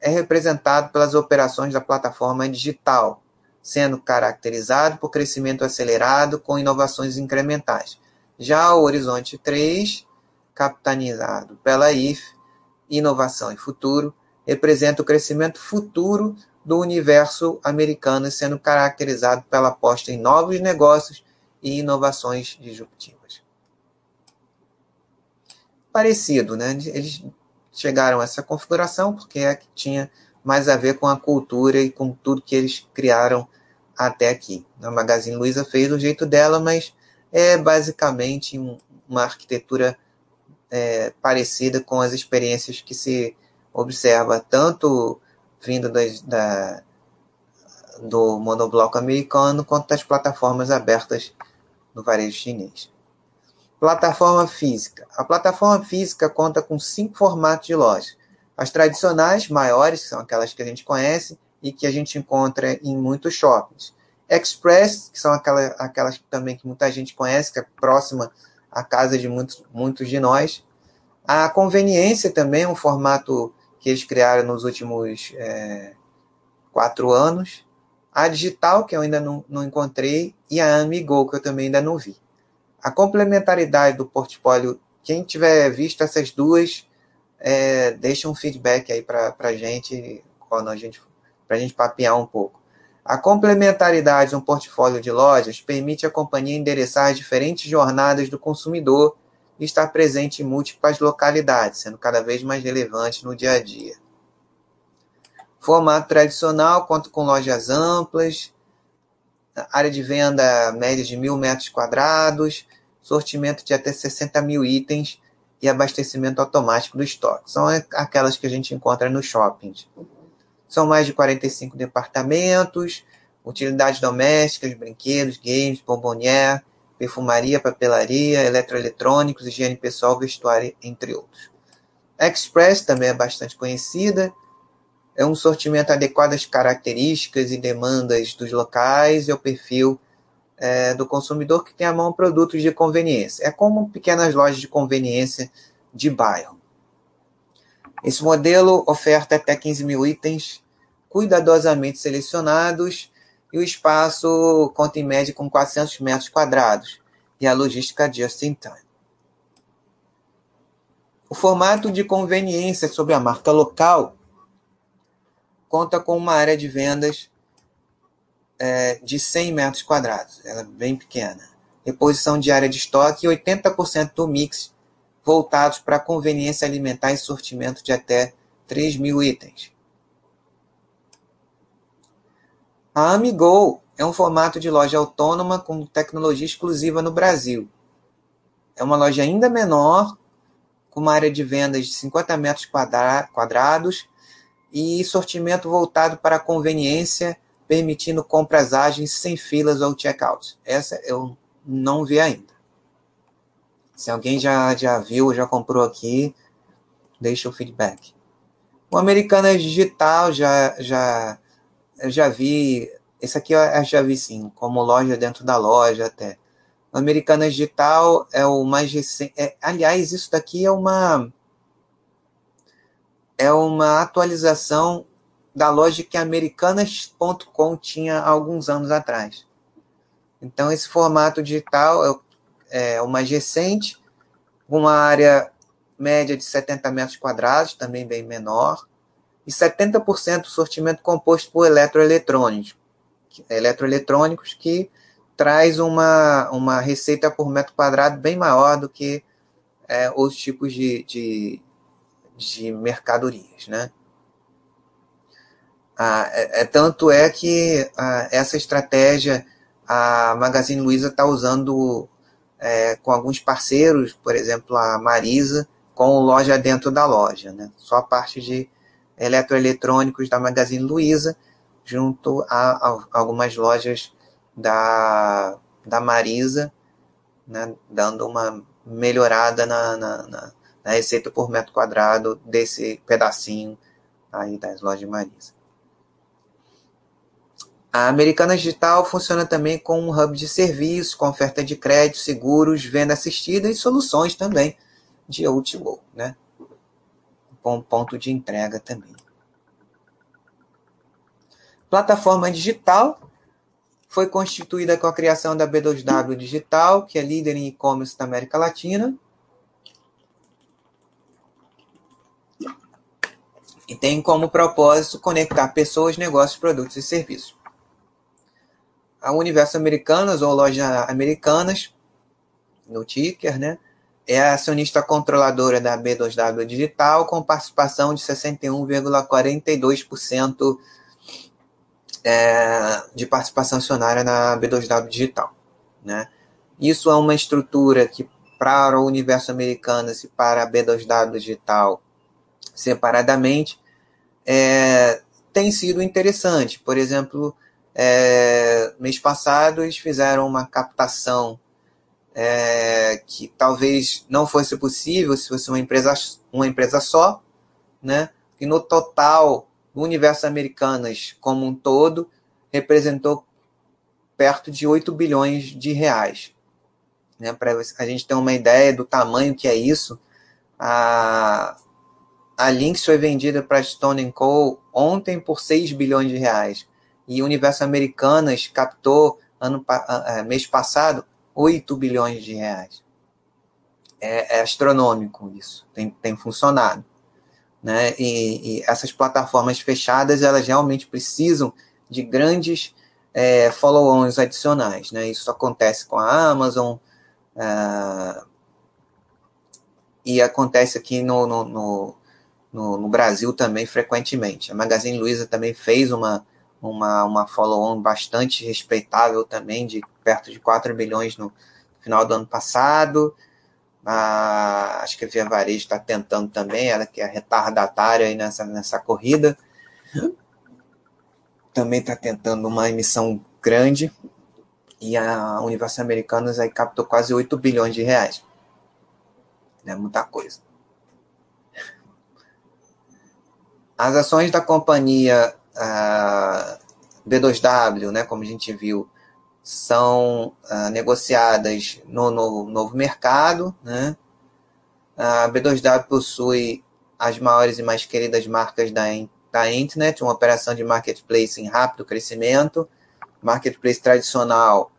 é representado pelas operações da plataforma digital, sendo caracterizado por crescimento acelerado com inovações incrementais. Já o Horizonte 3, capitaneado pela IF, Inovação e Futuro, representa o crescimento futuro do universo americano, sendo caracterizado pela aposta em novos negócios e inovações disruptivas. parecido, né? Eles chegaram a essa configuração porque é que tinha mais a ver com a cultura e com tudo que eles criaram até aqui. A Magazine Luiza fez do jeito dela, mas é basicamente um, uma arquitetura é, parecida com as experiências que se observa tanto vindo da, do monobloco americano quanto das plataformas abertas no varejo chinês. Plataforma física. A plataforma física conta com cinco formatos de loja. As tradicionais, maiores, que são aquelas que a gente conhece e que a gente encontra em muitos shoppings. Express, que são aquelas, aquelas também que muita gente conhece, que é próxima à casa de muitos, muitos de nós. A conveniência também é um formato que eles criaram nos últimos é, quatro anos. A digital, que eu ainda não, não encontrei, e a Amigo, que eu também ainda não vi. A complementaridade do portfólio, quem tiver visto essas duas, é, deixa um feedback aí para a gente, quando a gente, para a gente papear um pouco. A complementaridade no portfólio de lojas permite à companhia endereçar as diferentes jornadas do consumidor e estar presente em múltiplas localidades, sendo cada vez mais relevante no dia a dia. Formato tradicional conta com lojas amplas, área de venda média de mil metros quadrados, sortimento de até 60 mil itens e abastecimento automático do estoque. São aquelas que a gente encontra nos shoppings. São mais de 45 departamentos, utilidades domésticas, brinquedos, games, bombonier, perfumaria, papelaria, eletroeletrônicos, higiene pessoal, vestuário, entre outros. Express também é bastante conhecida, é um sortimento adequado às características e demandas dos locais e ao perfil é, do consumidor que tem à mão produtos de conveniência. É como pequenas lojas de conveniência de bairro. Esse modelo oferta até 15 mil itens cuidadosamente selecionados e o espaço conta em média com 400 metros quadrados e a logística just in time. O formato de conveniência sobre a marca local conta com uma área de vendas é, de 100 metros quadrados, ela é bem pequena. Reposição de área de estoque e 80% do mix voltados para conveniência alimentar e sortimento de até 3 mil itens. A Amigo é um formato de loja autônoma com tecnologia exclusiva no Brasil. É uma loja ainda menor, com uma área de vendas de 50 metros quadrados e sortimento voltado para a conveniência permitindo compras ágeis sem filas ou checkout. Essa eu não vi ainda. Se alguém já, já viu, já comprou aqui, deixa o feedback. O Americanas Digital já já eu já vi, esse aqui eu já vi sim, como loja dentro da loja até. O Americanas Digital é o mais recente. É, aliás, isso daqui é uma é uma atualização da loja que Americanas.com tinha alguns anos atrás. Então, esse formato digital é, é o mais recente, uma área média de 70 metros quadrados, também bem menor, e 70% do sortimento composto por eletroeletrônicos, eletroeletrônicos que traz uma, uma receita por metro quadrado bem maior do que é, outros tipos de, de, de mercadorias, né? Ah, é, é, tanto é que ah, essa estratégia a Magazine Luiza está usando é, com alguns parceiros, por exemplo, a Marisa, com loja dentro da loja, né? Só a parte de eletroeletrônicos da Magazine Luiza, junto a, a algumas lojas da, da Marisa, né? dando uma melhorada na, na, na, na receita por metro quadrado desse pedacinho aí das lojas Marisa. A Americana Digital funciona também com um hub de serviços, com oferta de crédito, seguros, venda assistida e soluções também de O2O, né? Com ponto de entrega também. Plataforma digital foi constituída com a criação da B2W Digital, que é líder em e-commerce da América Latina. E tem como propósito conectar pessoas, negócios, produtos e serviços a Universo Americanas ou Loja Americanas, no ticker, né? É a acionista controladora da B2W Digital, com participação de 61,42% é, de participação acionária na B2W Digital. Né? Isso é uma estrutura que, para o universo americano e para a B2W Digital, separadamente, é, tem sido interessante. Por exemplo, é, mês passado eles fizeram uma captação é, que talvez não fosse possível se fosse uma empresa, uma empresa só, né? E no total, no universo americanas como um todo, representou perto de 8 bilhões de reais. Né? Para a gente ter uma ideia do tamanho que é isso, a, a Lynx foi vendida para Stone Co. ontem por 6 bilhões de reais. E o Universo Americanas captou ano, mês passado 8 bilhões de reais. É, é astronômico isso, tem, tem funcionado. Né? E, e, essas plataformas fechadas, elas realmente precisam de grandes é, follow-ons adicionais. Né? Isso acontece com a Amazon é, e acontece aqui no, no, no, no, Brasil também frequentemente. A Magazine Luiza também fez uma, uma, uma follow-on bastante respeitável também, de perto de 4 bilhões no final do ano passado. Ah, acho que a Via Varejo está tentando também, ela que é retardatária nessa, nessa corrida. Também está tentando uma emissão grande. E a Universal Americanas aí captou quase 8 bilhões de reais. É muita coisa. As ações da companhia a B2W, né, como a gente viu, são uh, negociadas no, no, novo mercado. Né? A B2W possui as maiores e mais queridas marcas da, da internet, uma operação de marketplace em rápido crescimento, marketplace tradicional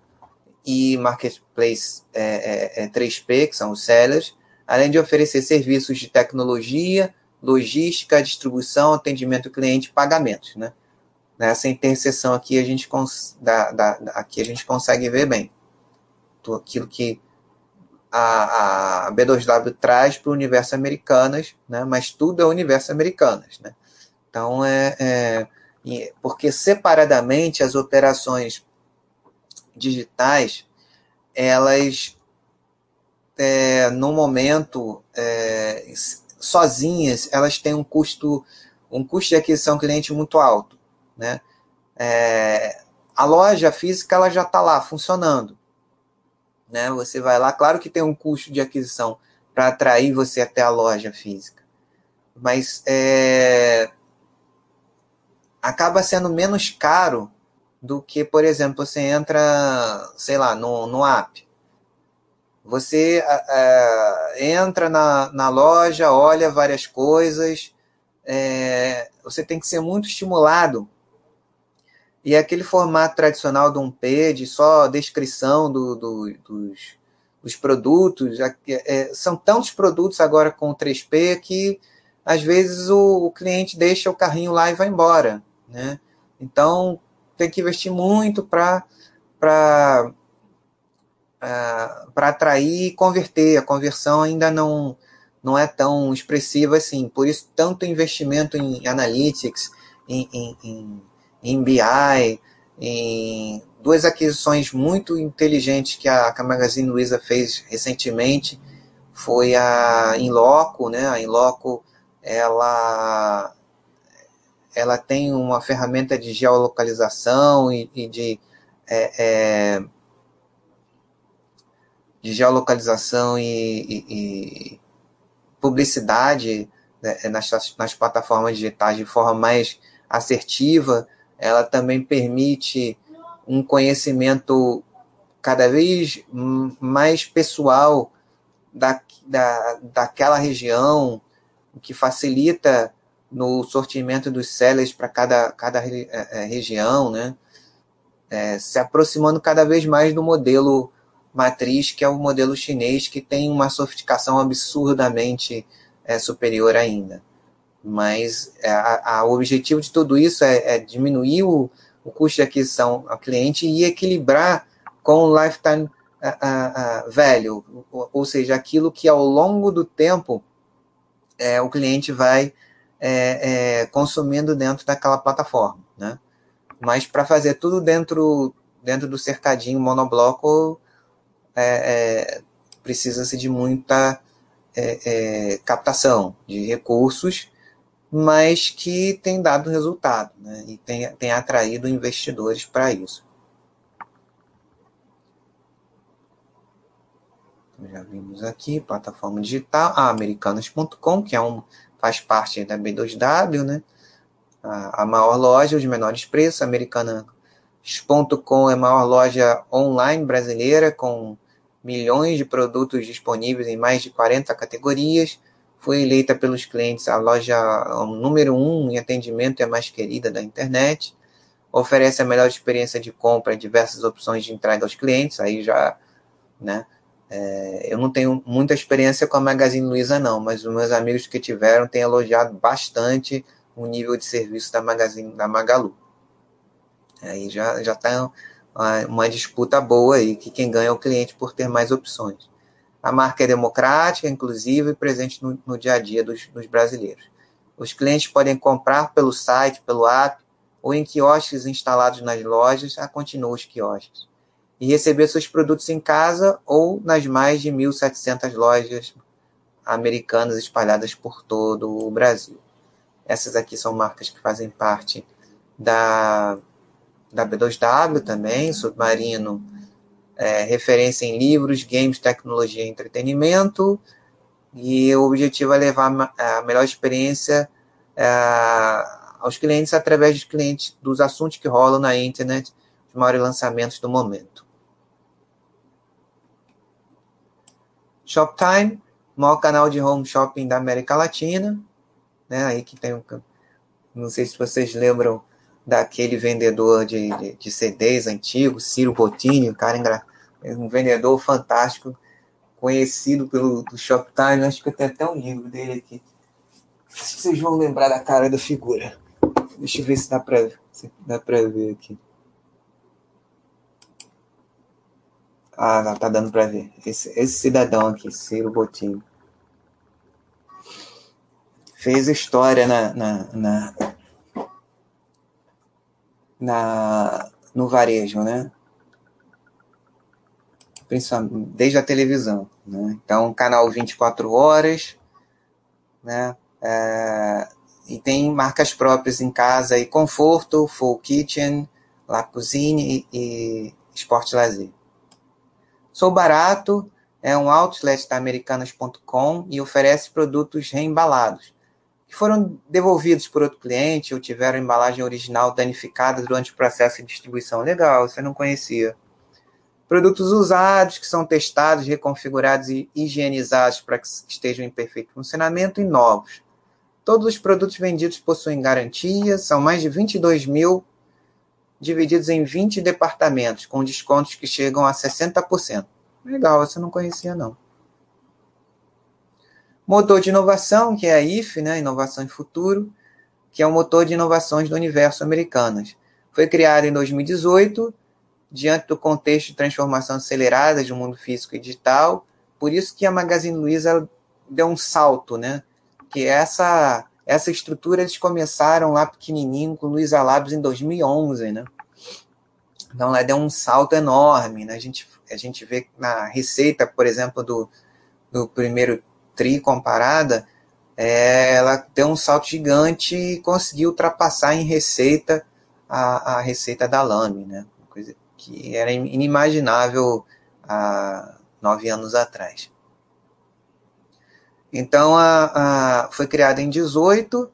e marketplace é, é, é 3P, que são os sellers, além de oferecer serviços de tecnologia, logística, distribuição, atendimento ao cliente e pagamentos. Né? Nessa interseção aqui a gente, da, da, aqui a gente consegue ver bem aquilo que a, a B2W traz para o universo americanas, né? mas tudo é universo americanas. Né? Então, é, é, porque separadamente as operações digitais, elas, é, no momento, é, sozinhas, elas têm um custo, um custo de aquisição cliente muito alto, né? É, a loja física ela já está lá funcionando, né? Você vai lá, claro que tem um custo de aquisição para atrair você até a loja física, mas é, acaba sendo menos caro do que, por exemplo, você entra, sei lá, no, no app. Você é, entra na, na loja, olha várias coisas, é, você tem que ser muito estimulado. E aquele formato tradicional de um de só descrição do, do, dos, dos produtos, é, são tantos produtos agora com 3P que às vezes o, o cliente deixa o carrinho lá e vai embora. Né? Então tem que investir muito para uh, para atrair e converter. A conversão ainda não, não é tão expressiva assim. Por isso, tanto investimento em analytics, em, em, em, em BI, em duas aquisições muito inteligentes que a, que a Magazine Luiza fez recentemente foi a Inloco, né? A Inloco, ela ela tem uma ferramenta de geolocalização e, e de é, é, de geolocalização e, e, e publicidade né, nas, nas plataformas digitais de forma mais assertiva, ela também permite um conhecimento cada vez mais pessoal da, da, daquela região, o que facilita no sortimento dos sellers para cada, cada é, região, né? É, se aproximando cada vez mais do modelo matriz, que é o modelo chinês, que tem uma sofisticação absurdamente é, superior ainda. Mas é, a, a, o objetivo de tudo isso é, é, diminuir o, o custo de aquisição ao cliente e equilibrar com o lifetime uh, velho, ou, ou, seja, aquilo que ao longo do tempo é, o cliente vai é, é, consumindo dentro daquela plataforma, né? Mas para fazer tudo dentro dentro do cercadinho monobloco é, precisa-se de muita captação de recursos, mas que tem dado resultado, né? E tem, tem atraído investidores para isso. já vimos aqui, plataforma digital, a americanas.com, que é um, faz parte da B2W, né? A, a maior loja, os menores preços, americanas.com é a maior loja online brasileira, com milhões de produtos disponíveis em mais de 40 categorias. Foi eleita pelos clientes a loja número um em atendimento e a mais querida da internet. Oferece a melhor experiência de compra e diversas opções de entrega aos clientes. Aí já, né? É, eu não tenho muita experiência com a Magazine Luiza, não, mas os meus amigos que tiveram têm elogiado bastante o nível de serviço da Magazine da Magalu. Aí já já está uma, uma, disputa boa aí, que quem ganha é o cliente por ter mais opções. A marca é democrática, inclusive, e presente no, no dia a dia dos, dos brasileiros. Os clientes podem comprar pelo site, pelo app, ou em quiosques instalados nas lojas, a continuar os quiosques e receber seus produtos em casa ou nas mais de 1.700 lojas americanas espalhadas por todo o Brasil. Essas aqui são marcas que fazem parte da, da B2W também, Submarino, é, referência em livros, games, tecnologia e entretenimento. E o objetivo é levar a melhor experiência é, aos clientes através dos clientes, dos assuntos que rolam na internet, os maiores lançamentos do momento. Shoptime, maior canal de home shopping da América Latina, né? Aí que tem um, não sei se vocês lembram daquele vendedor de, de, de CDs antigo, Ciro Bottini, um cara um vendedor fantástico, conhecido pelo do Shoptime, acho que eu tenho até um livro dele aqui. Vocês vão lembrar da cara da figura. Deixa eu ver se dá para dá para ver aqui. Ah, não, tá dando para ver. Esse, esse, cidadão aqui, Ciro Botinho, fez história na, na, na, na, no varejo, né? Desde a televisão. Né? Então, canal 24 horas, né? É, e tem marcas próprias em casa e conforto, Full Kitchen, La Cuisine e, e Esporte Lazer. Sou Barato é um outlet da Americanas.com e oferece produtos reembalados, que foram devolvidos por outro cliente ou tiveram embalagem original danificada durante o processo de distribuição. Legal, você não conhecia. Produtos usados que são testados, reconfigurados e higienizados para que estejam em perfeito funcionamento e novos. Todos os produtos vendidos possuem garantia, são mais de 22 mil divididos em 20 departamentos, com descontos que chegam a 60%. Legal, você não conhecia não. Motor de inovação, que é a IF, né, Inovação e Futuro, que é um motor de inovações do universo americanas. Foi criado em 2018, diante do contexto de transformação acelerada de um mundo físico e digital, por isso que a Magazine Luiza deu um salto, né? Que essa essa estrutura eles começaram lá pequenininho com Luiza Labs em 2011, né? Então ela deu um salto enorme, né? A gente a gente vê na receita, por exemplo, do, do primeiro tri comparada, é, ela deu um salto gigante e conseguiu ultrapassar em receita a, a receita da Lame, né? Coisa que era inimaginável há nove anos atrás. Então, a, a, foi criada em 18,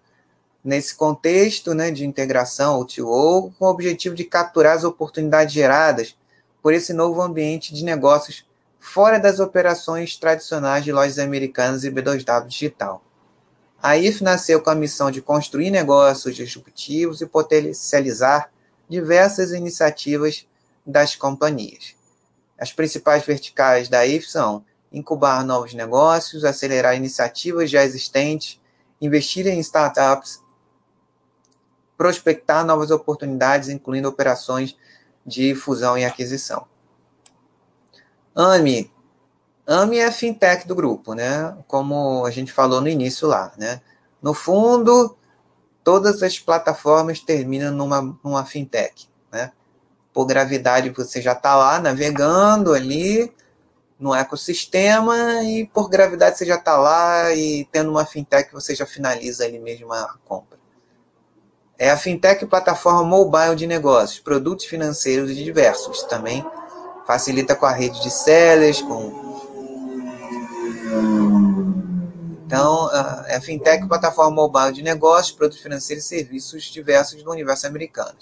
nesse contexto né, de integração O2O, com o objetivo de capturar as oportunidades geradas por esse novo ambiente de negócios fora das operações tradicionais de lojas americanas e B2W digital. A IF nasceu com a missão de construir negócios disruptivos e potencializar diversas iniciativas das companhias. As principais verticais da IF são incubar novos negócios, acelerar iniciativas já existentes, investir em startups, prospectar novas oportunidades, incluindo operações de fusão e aquisição. AMI. AMI é a fintech do grupo, né? Como a gente falou no início lá, né? No fundo, todas as plataformas terminam numa, numa fintech, né? Por gravidade, você já está lá navegando ali no ecossistema e por gravidade você já está lá e tendo uma fintech você já finaliza ali mesmo a compra. É a fintech plataforma mobile de negócios, produtos financeiros diversos. Também facilita com a rede de sellers, com então, é a fintech plataforma mobile de negócios, produtos financeiros e serviços diversos do universo americano.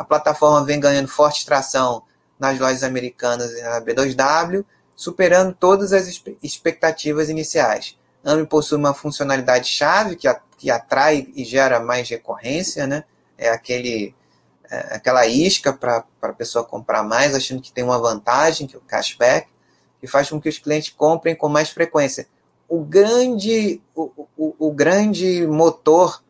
A plataforma vem ganhando forte tração nas lojas americanas e na B2W, superando todas as expectativas iniciais. AMI possui uma funcionalidade chave que, que atrai e gera mais recorrência, né? É aquele é aquela isca para a pessoa comprar mais, achando que tem uma vantagem, que é o cashback, que faz com que os clientes comprem com mais frequência. O grande, o, o, o grande motor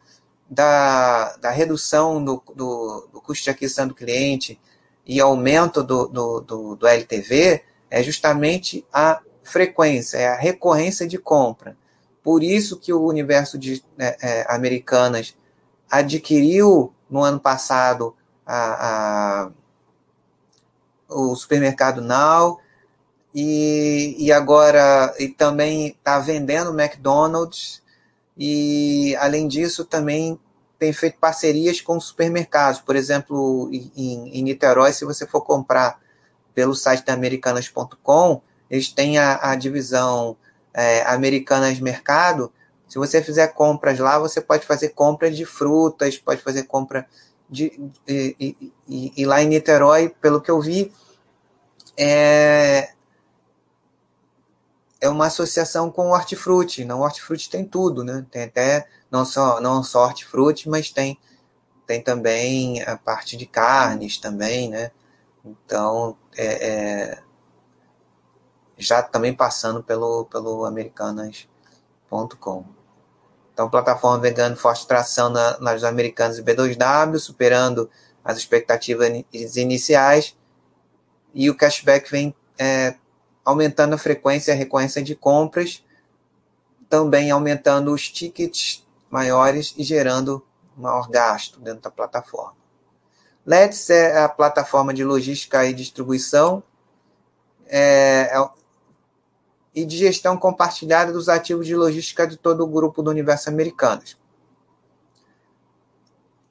da, da redução do, do, do, custo de aquisição do cliente e aumento do, do, do, do LTV é justamente a frequência, é a recorrência de compra. Por isso que o universo de é, é, Americanas adquiriu no ano passado a, a, o supermercado Now e, e agora e também está vendendo McDonald's e além disso também tem feito parcerias com supermercados, por exemplo, em, em Niterói, se você for comprar pelo site da Americanas.com, eles têm a, a divisão é, Americanas Mercado. Se você fizer compras lá, você pode fazer compra de frutas, pode fazer compra de. E, e, e lá em Niterói, pelo que eu vi, é, é uma associação com o hortifruti. Não, o hortifruti tem tudo, né? Tem até não só não só hortifruti, mas tem tem também a parte de carnes também, né? Então, é, é, já também passando pelo, pelo americanas.com. Então, plataforma vegana forte tração na, nas americanas e B2W, superando as expectativas iniciais. E o cashback vem é, aumentando a frequência e a recorrência de compras, também aumentando os tickets maiores e gerando maior gasto dentro da plataforma. Let's é a plataforma de logística e distribuição é, é, e de gestão compartilhada dos ativos de logística de todo o grupo do universo americanos.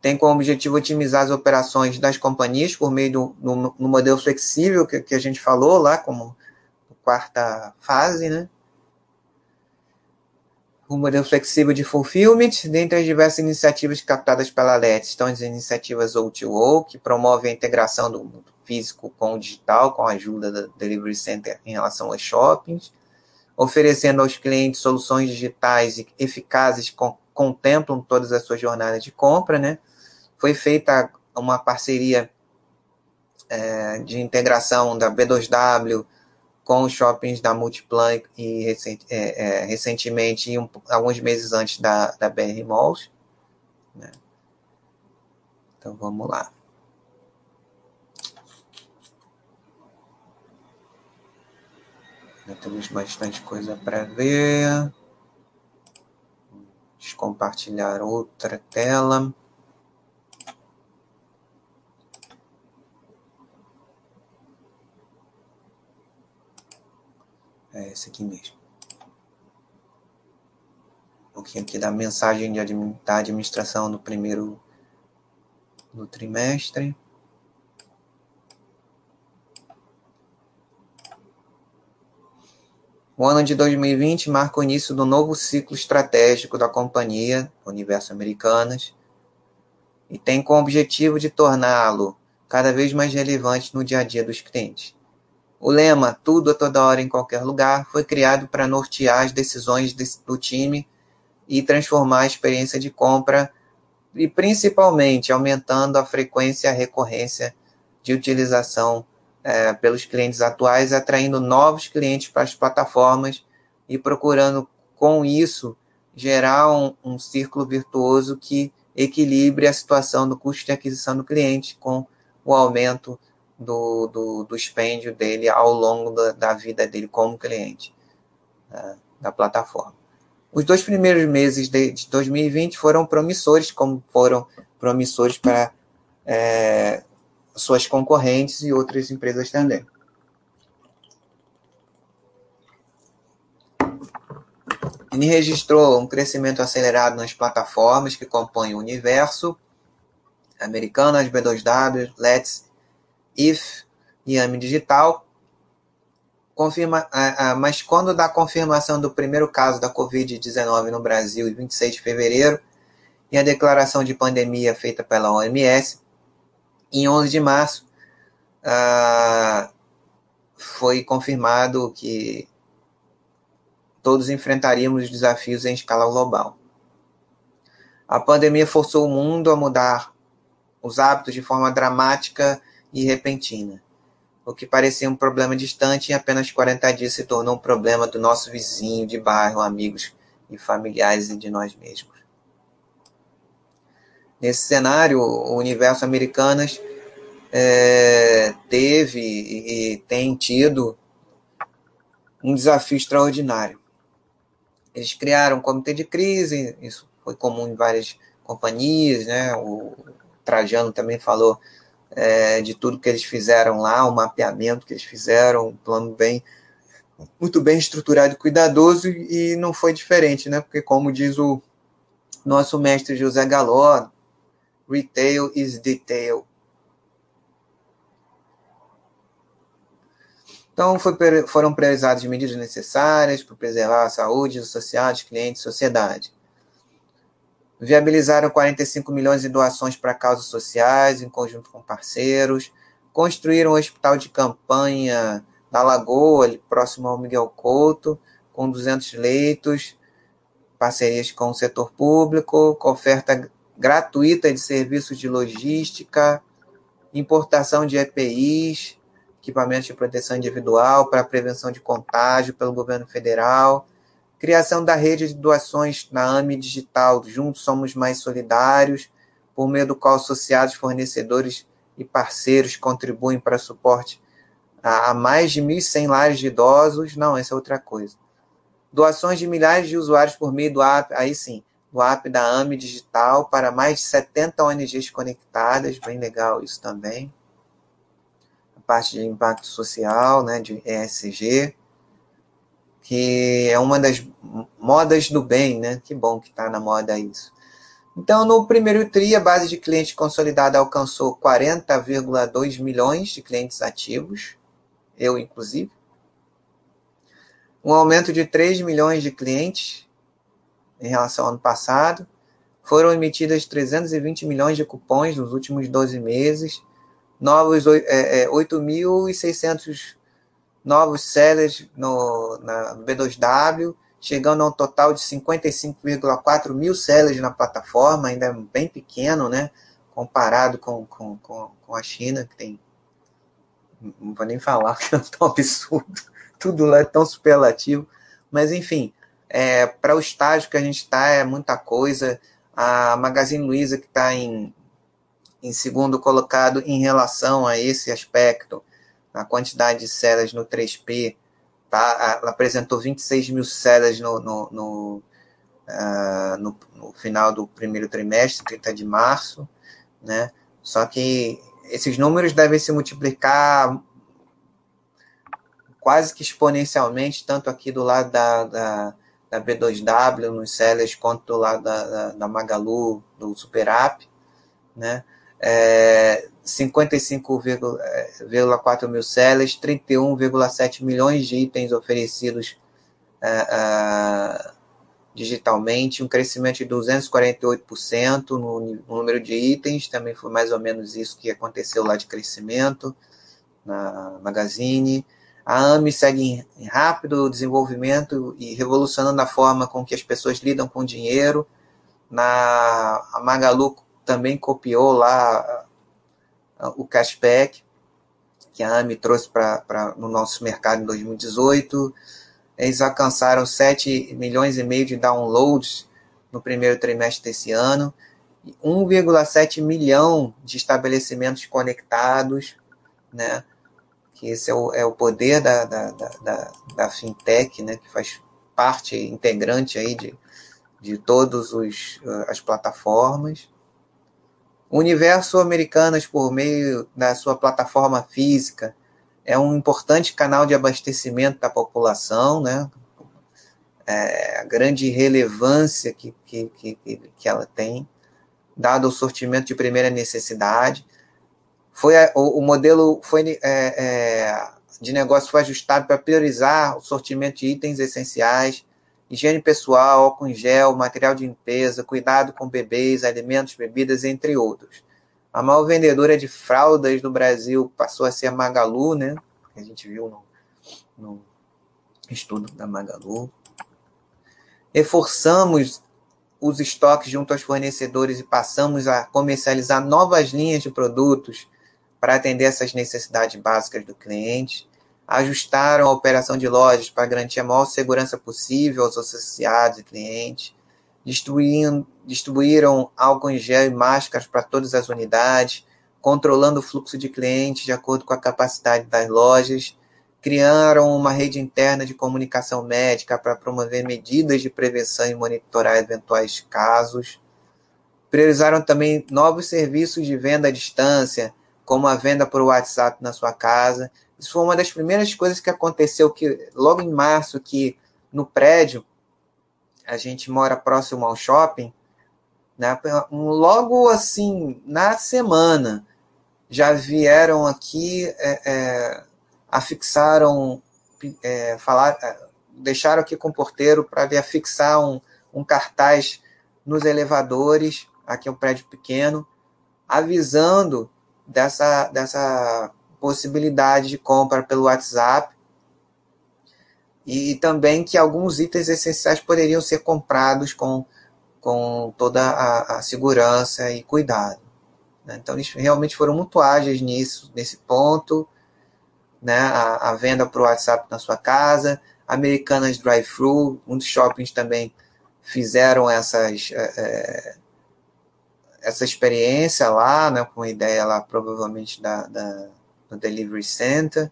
Tem como objetivo otimizar as operações das companhias por meio do, do, do modelo flexível que, que, a gente falou lá, como quarta fase, né? o modelo flexível de fulfillment, dentre as diversas iniciativas captadas pela LET, estão as iniciativas O2O, que promovem a integração do mundo físico com o digital, com a ajuda da Delivery Center em relação aos shoppings, oferecendo aos clientes soluções digitais eficazes que contemplam todas as suas jornadas de compra, né? Foi feita uma parceria é, de integração da B2W com os shoppings da Multiplan e é, é, recentemente, um, alguns meses antes da, da BR Malls. Né? Então vamos lá. Já temos bastante coisa para ver. Descompartilhar outra tela. É esse aqui mesmo. Um pouquinho aqui da mensagem de da administração do primeiro do trimestre. O ano de 2020 marca o início do novo ciclo estratégico da companhia Universo Americanas e tem como objetivo de torná-lo cada vez mais relevante no dia a dia dos clientes. O lema "Tudo a toda hora em qualquer lugar" foi criado para nortear as decisões do time e transformar a experiência de compra e principalmente aumentando a frequência e a recorrência de utilização é, pelos clientes atuais, atraindo novos clientes para as plataformas e procurando com isso gerar um, um círculo virtuoso que equilibre a situação do custo de aquisição do cliente com o aumento do, do, do expendio dele ao longo da, da vida dele como cliente né, da plataforma. Os dois primeiros meses de, de 2020 foram promissores, como foram promissores para é, suas concorrentes e outras empresas também. Ele registrou um crescimento acelerado nas plataformas que compõem o universo Americanas, B2W, Let's, If e AMI Digital. Confirma, mas quando da confirmação do primeiro caso da Covid-19 no Brasil, em 26 de fevereiro, e a declaração de pandemia feita pela OMS, em 11 de março, uh, foi confirmado que todos enfrentaríamos desafios em escala global. A pandemia forçou o mundo a mudar os hábitos de forma dramática e repentina. O que parecia um problema distante, em apenas 40 dias se tornou um problema do nosso vizinho de bairro, amigos e familiares e de nós mesmos. Nesse cenário, o universo Americanas é, teve e tem tido um desafio extraordinário. Eles criaram um comitê de crise, isso foi comum em várias companhias, né? O Trajano também falou é, de tudo que eles fizeram lá, o mapeamento que eles fizeram, um plano bem muito bem estruturado e cuidadoso, e não foi diferente, né? Porque, como diz o nosso mestre José Galó, Retail is detail. Então, foi, foram priorizadas medidas necessárias para preservar a saúde social dos clientes e sociedade. Viabilizaram 45 milhões de doações para causas sociais, em conjunto com parceiros. Construíram um hospital de campanha na Lagoa, ali próximo ao Miguel Couto, com 200 leitos, parcerias com o setor público, com oferta gratuita de serviços de logística, importação de EPIs, equipamentos de proteção individual para prevenção de contágio pelo governo federal, criação da rede de doações na AMI Digital, Juntos Somos Mais Solidários, por meio do qual associados, fornecedores e parceiros contribuem para suporte a, mais de 1.100 lares de idosos. Não, essa é outra coisa. Doações de milhares de usuários por meio do app, aí sim, do app da AME Digital para mais de 70 ONGs conectadas, bem legal isso também. A parte de impacto social, né, de ESG, que é uma das modas do bem, né? Que bom que está na moda isso. Então, no primeiro TRI, a base de clientes consolidada alcançou 40,2 milhões de clientes ativos, eu inclusive. Um aumento de 3 milhões de clientes em relação ao ano passado. Foram emitidas 320 milhões de cupons nos últimos 12 meses, novos é, é, 8.600 novos sellers no, na B2W, chegando a um total de 55,4 mil sellers na plataforma, ainda é bem pequeno, né? Comparado com, com, com, com a China, que tem. Não vou nem falar, que é tão absurdo. Tudo lá é tão superlativo. Mas, enfim, é, para o estágio que a gente está, é muita coisa. A Magazine Luiza, que está em, em segundo colocado em relação a esse aspecto, a quantidade de celas no 3P, tá? ela apresentou 26 mil celas no, no, no, uh, no, no final do primeiro trimestre, 30 de março, né? Só que esses números devem se multiplicar quase que exponencialmente, tanto aqui do lado da, da, da B2W nos sellers, quanto do lado da, da, da Magalu, do Super App, né? É, 55,4 mil sellers, 31,7 milhões de itens oferecidos é, é, digitalmente, um crescimento de 248% no, no número de itens, também foi mais ou menos isso que aconteceu lá de crescimento na Magazine. A AMI segue em rápido desenvolvimento e revolucionando a forma com que as pessoas lidam com dinheiro. Na a Magalu também copiou lá o cashback que a AMI trouxe para no nosso mercado em 2018. Eles alcançaram 7 milhões e meio de downloads no primeiro trimestre desse ano, 1,7 milhão de estabelecimentos conectados, né? Que esse é o, é o poder da, da, da, da, fintech, né? Que faz parte integrante aí de, de todas as plataformas. Universo Americanas, por meio da sua plataforma física, é um importante canal de abastecimento da população, né? É, a grande relevância que, que, que, que ela tem, dado o sortimento de primeira necessidade. Foi a, o, o, modelo foi, é, é, de negócio foi ajustado para priorizar o sortimento de itens essenciais, higiene pessoal, álcool em gel, material de limpeza, cuidado com bebês, alimentos, bebidas, entre outros. A maior vendedora de fraldas do Brasil passou a ser a Magalu, né? A gente viu no, no estudo da Magalu. Reforçamos os estoques junto aos fornecedores e passamos a comercializar novas linhas de produtos para atender essas necessidades básicas do cliente ajustaram a operação de lojas para garantir a maior segurança possível aos associados e clientes, distribuíram, álcool em gel e máscaras para todas as unidades, controlando o fluxo de clientes de acordo com a capacidade das lojas, criaram uma rede interna de comunicação médica para promover medidas de prevenção e monitorar eventuais casos. Priorizaram também novos serviços de venda à distância, como a venda por WhatsApp na sua casa, isso foi uma das primeiras coisas que aconteceu que logo em março que no prédio a gente mora próximo ao shopping, né? Logo assim na semana já vieram aqui, é, é, afixaram, é, falar, é, deixaram aqui com o porteiro para afixar um, um cartaz nos elevadores, aqui é um prédio pequeno, avisando dessa, dessa possibilidade de compra pelo WhatsApp e também que alguns itens essenciais poderiam ser comprados com, com toda a, a segurança e cuidado. Né? Então, eles realmente foram muito ágeis nisso, nesse ponto, né? a, a venda para o WhatsApp na sua casa, Americanas Drive-Thru, muitos shoppings também fizeram essas, é, essa experiência lá, né, com a ideia lá provavelmente da, da no Delivery Center.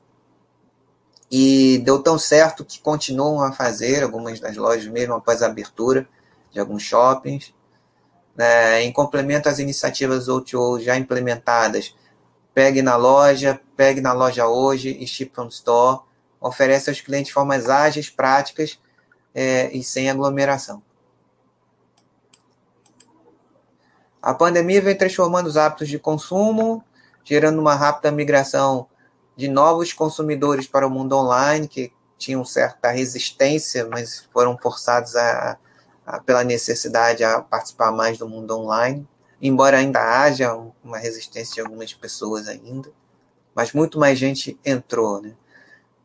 E deu tão certo que continuam a fazer algumas das lojas, mesmo após a abertura de alguns shoppings. É, em complemento às iniciativas O2O já implementadas, pegue na loja, pegue na loja hoje e ship from store, oferece aos clientes formas ágeis, práticas é, e sem aglomeração. A pandemia vem transformando os hábitos de consumo gerando uma rápida migração de novos consumidores para o mundo online, que tinham certa resistência, mas foram forçados a, a, pela necessidade a participar mais do mundo online, embora ainda haja uma resistência de algumas pessoas ainda, mas muito mais gente entrou, né?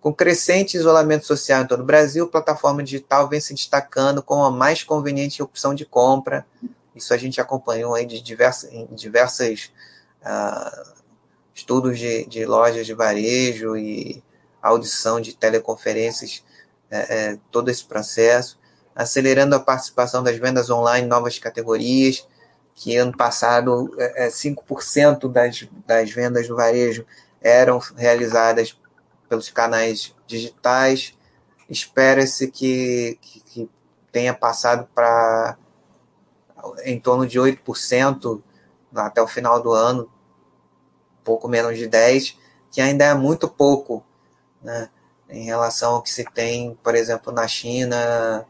Com crescente isolamento social em todo o Brasil, a plataforma digital vem se destacando como a mais conveniente opção de compra. Isso a gente acompanhou aí de em diversas uh, estudos de, de lojas de varejo e audição de teleconferências, é, é, todo esse processo, acelerando a participação das vendas online novas categorias, que ano passado é, 5% é, das, das vendas do varejo eram realizadas pelos canais digitais. Espera-se que, que, que tenha passado para em torno de 8% até o final do ano, pouco menos de 10, que ainda é muito pouco, né, em relação ao que se tem, por exemplo, na China,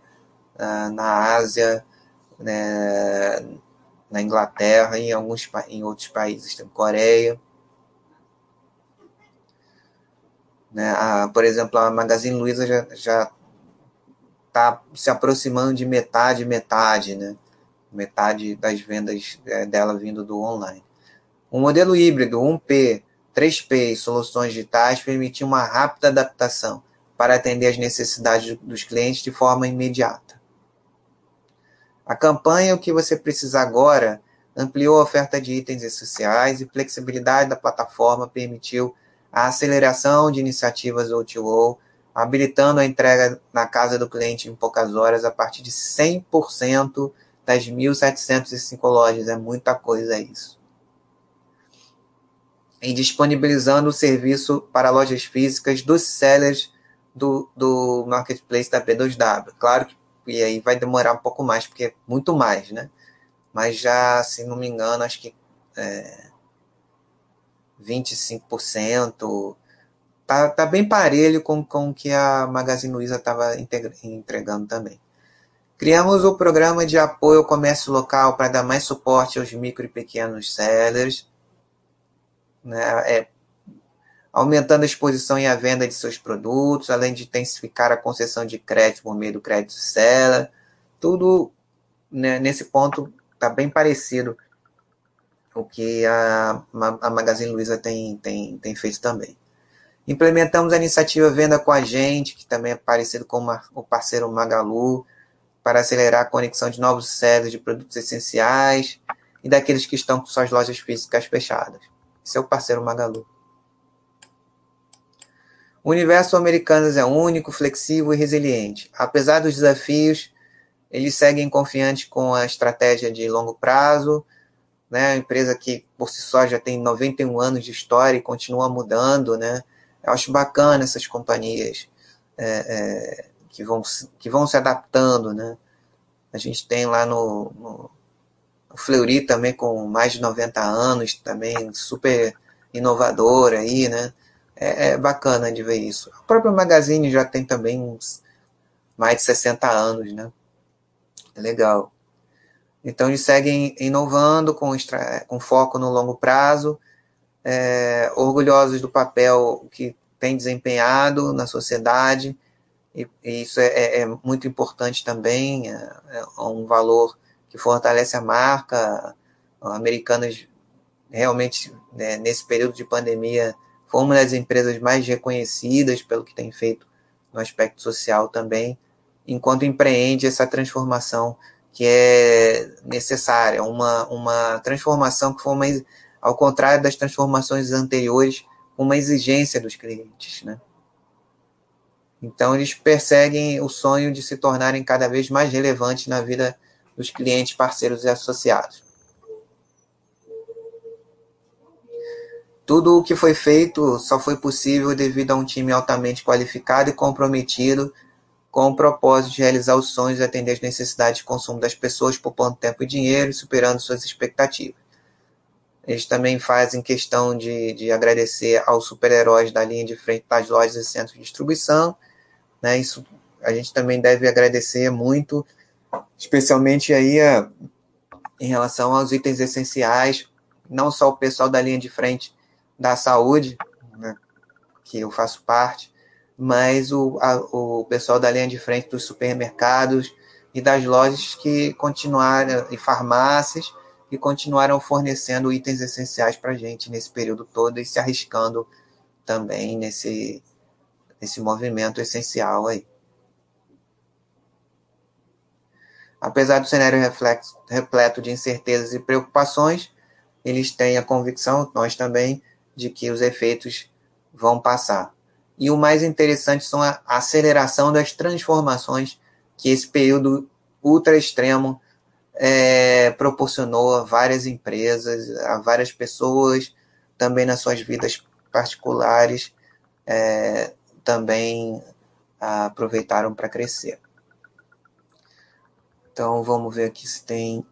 na Ásia, né, na Inglaterra e em alguns em outros países, tem Coreia. Né, a, por exemplo, a Magazine Luiza já, já está se aproximando de metade, metade, né? Metade das vendas é, dela vindo do online. O modelo híbrido 1P, 3P e soluções digitais permitiu uma rápida adaptação para atender às necessidades dos clientes de forma imediata. A campanha O que você precisa agora ampliou a oferta de itens essenciais e flexibilidade da plataforma permitiu a aceleração de iniciativas O2O, habilitando a entrega na casa do cliente em poucas horas a partir de 100% das 1.705 lojas. É muita coisa isso. Em disponibilizando o serviço para lojas físicas dos sellers do, do marketplace da P2W. Claro que e aí vai demorar um pouco mais, porque é muito mais, né? Mas já, se não me engano, acho que é, 25%. Tá, tá bem parelho com, com o que a Magazine Luiza estava entregando também. Criamos o programa de apoio ao comércio local para dar mais suporte aos micro e pequenos sellers, né? É, aumentando a exposição e a venda de seus produtos, além de intensificar a concessão de crédito por meio do crédito seller. Tudo né, nesse ponto está bem parecido o que a, a Magazine Luiza tem, tem, tem feito também. Implementamos a iniciativa Venda com a Gente, que também é parecido com uma, o parceiro Magalu, para acelerar a conexão de novos sellers de produtos essenciais e daqueles que estão com suas lojas físicas fechadas. O parceiro Magalu. O universo Americanas é único, flexível e resiliente. Apesar dos desafios, eles seguem confiantes com a estratégia de longo prazo, né? A empresa que por si só já tem 91 anos de história e continua mudando, né? Eu acho bacana essas companhias é, é, que, vão, que vão se adaptando, né? A gente tem lá no, no o Fleury também com mais de 90 anos, também super inovador aí, né? É, é, bacana de ver isso. A própria Magazine já tem também uns mais de 60 anos, né? É legal. Então eles seguem inovando com, com foco no longo prazo, é, orgulhosos do papel que tem desempenhado na sociedade, e, e isso é, é, é, muito importante também, é, é, um valor que fortalece a marca. Americanas realmente, né, nesse período de pandemia, foi uma das empresas mais reconhecidas pelo que tem feito no aspecto social também, enquanto empreende essa transformação que é necessária, uma, uma transformação que foi uma, ao contrário das transformações anteriores, uma exigência dos clientes, né? Então eles perseguem o sonho de se tornarem cada vez mais relevantes na vida dos clientes, parceiros e associados. Tudo o que foi feito só foi possível devido a um time altamente qualificado e comprometido com o propósito de realizar os sonhos e atender as necessidades de consumo das pessoas, poupando tempo e dinheiro e superando suas expectativas. Eles também fazem questão de, de agradecer aos super-heróis da linha de frente das lojas e centros de distribuição. Né? Isso a gente também deve agradecer muito, especialmente aí a, em relação aos itens essenciais, não só o pessoal da linha de frente da saúde, né, que eu faço parte, mas o, a, o pessoal da linha de frente dos supermercados e das lojas que continuaram, e farmácias, que continuaram fornecendo itens essenciais para a gente nesse período todo e se arriscando também nesse, nesse movimento essencial aí. Apesar do cenário reflexo, repleto de incertezas e preocupações, eles têm a convicção, nós também, de que os efeitos vão passar. E o mais interessante são a aceleração das transformações que esse período ultra extremo é, proporcionou a várias empresas, a várias pessoas, também nas suas vidas particulares, é, também aproveitaram para crescer. Então vamos ver aqui se tem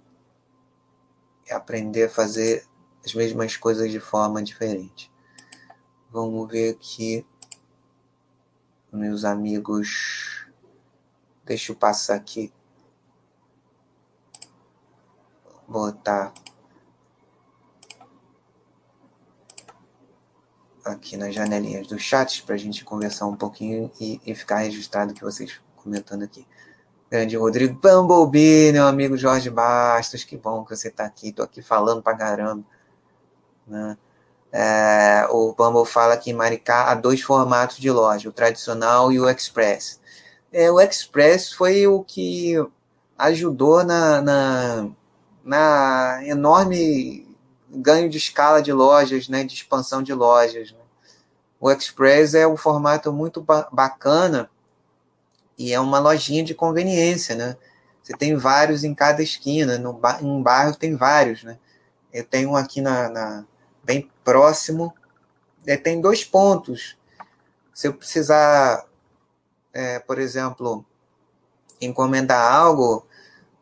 aprender a fazer as mesmas coisas de forma diferente. Vamos ver aqui meus amigos. Deixa eu passar aqui. Botar aqui nas janelinhas dos chats para a gente conversar um pouquinho e, e ficar registrado que vocês comentando aqui. Grande Rodrigo Bumblebee, meu amigo Jorge Bastos, que bom que você está aqui. Estou aqui falando para caramba. Né? É, o Bumble fala que em Maricá há dois formatos de loja, o tradicional e o Express. É, o Express foi o que ajudou na, na, na, enorme ganho de escala de lojas, né, de expansão de lojas. Né? O Express é um formato muito ba bacana e é uma lojinha de conveniência, né? Você tem vários em cada esquina, no ba em um bairro tem vários, né? Eu tenho um aqui na, na bem próximo. É, tem dois pontos. Se eu precisar, é, por exemplo, encomendar algo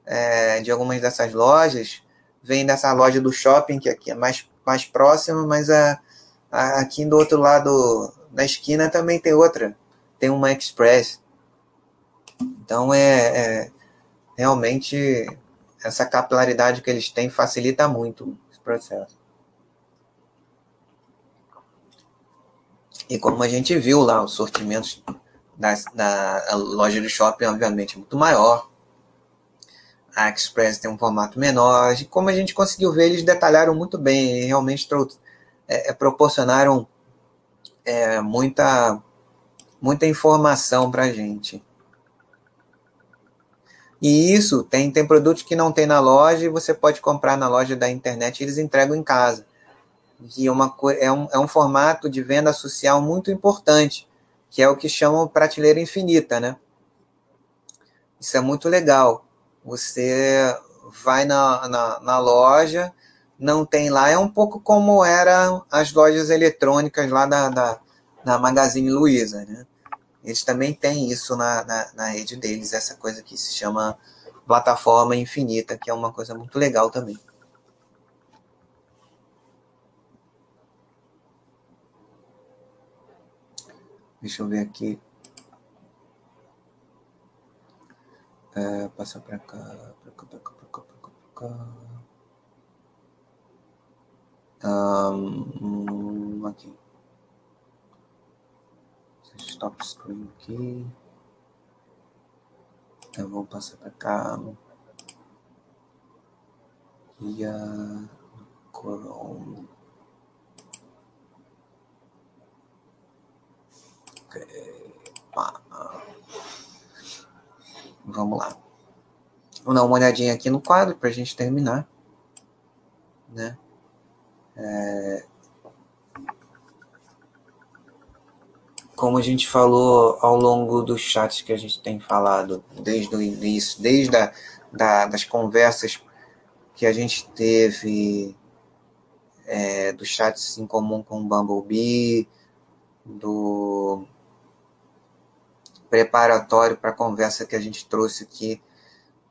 é, de algumas dessas lojas, vem dessa loja do shopping, que aqui é mais, mais próxima, mas a, a, aqui do outro lado da esquina também tem outra. Tem uma Express. Então é, é realmente essa capilaridade que eles têm facilita muito esse processo. E como a gente viu lá, os sortimentos da, da loja do shopping, obviamente, é muito maior. A Express tem um formato menor. E como a gente conseguiu ver, eles detalharam muito bem e realmente é, é, proporcionaram é, muita, muita informação para a gente. E isso tem, tem produtos que não tem na loja e você pode comprar na loja da internet e eles entregam em casa. E é uma, é, um, é um formato de venda social muito importante, que é o que chamam prateleira infinita, né? Isso é muito legal. Você vai na, na, na loja, não tem lá, é um pouco como eram as lojas eletrônicas lá da, da, da Magazine Luiza, né? Eles também têm isso na, na, na, rede deles, essa coisa que se chama plataforma infinita, que é uma coisa muito legal também. Deixa eu ver aqui. É, para cá, para cá, para cá, para cá, para cá, cá. Um, aqui stop screen aqui. Eu vou passar para cá. E a Chrome. Okay. Vamos lá. Vou dar uma olhadinha aqui no quadro para a gente terminar. Né? É, como a gente falou ao longo dos chats que a gente tem falado desde o início, desde a, da, das conversas que a gente teve, é, dos chats em comum com o Bumblebee, do preparatório para a conversa que a gente trouxe aqui,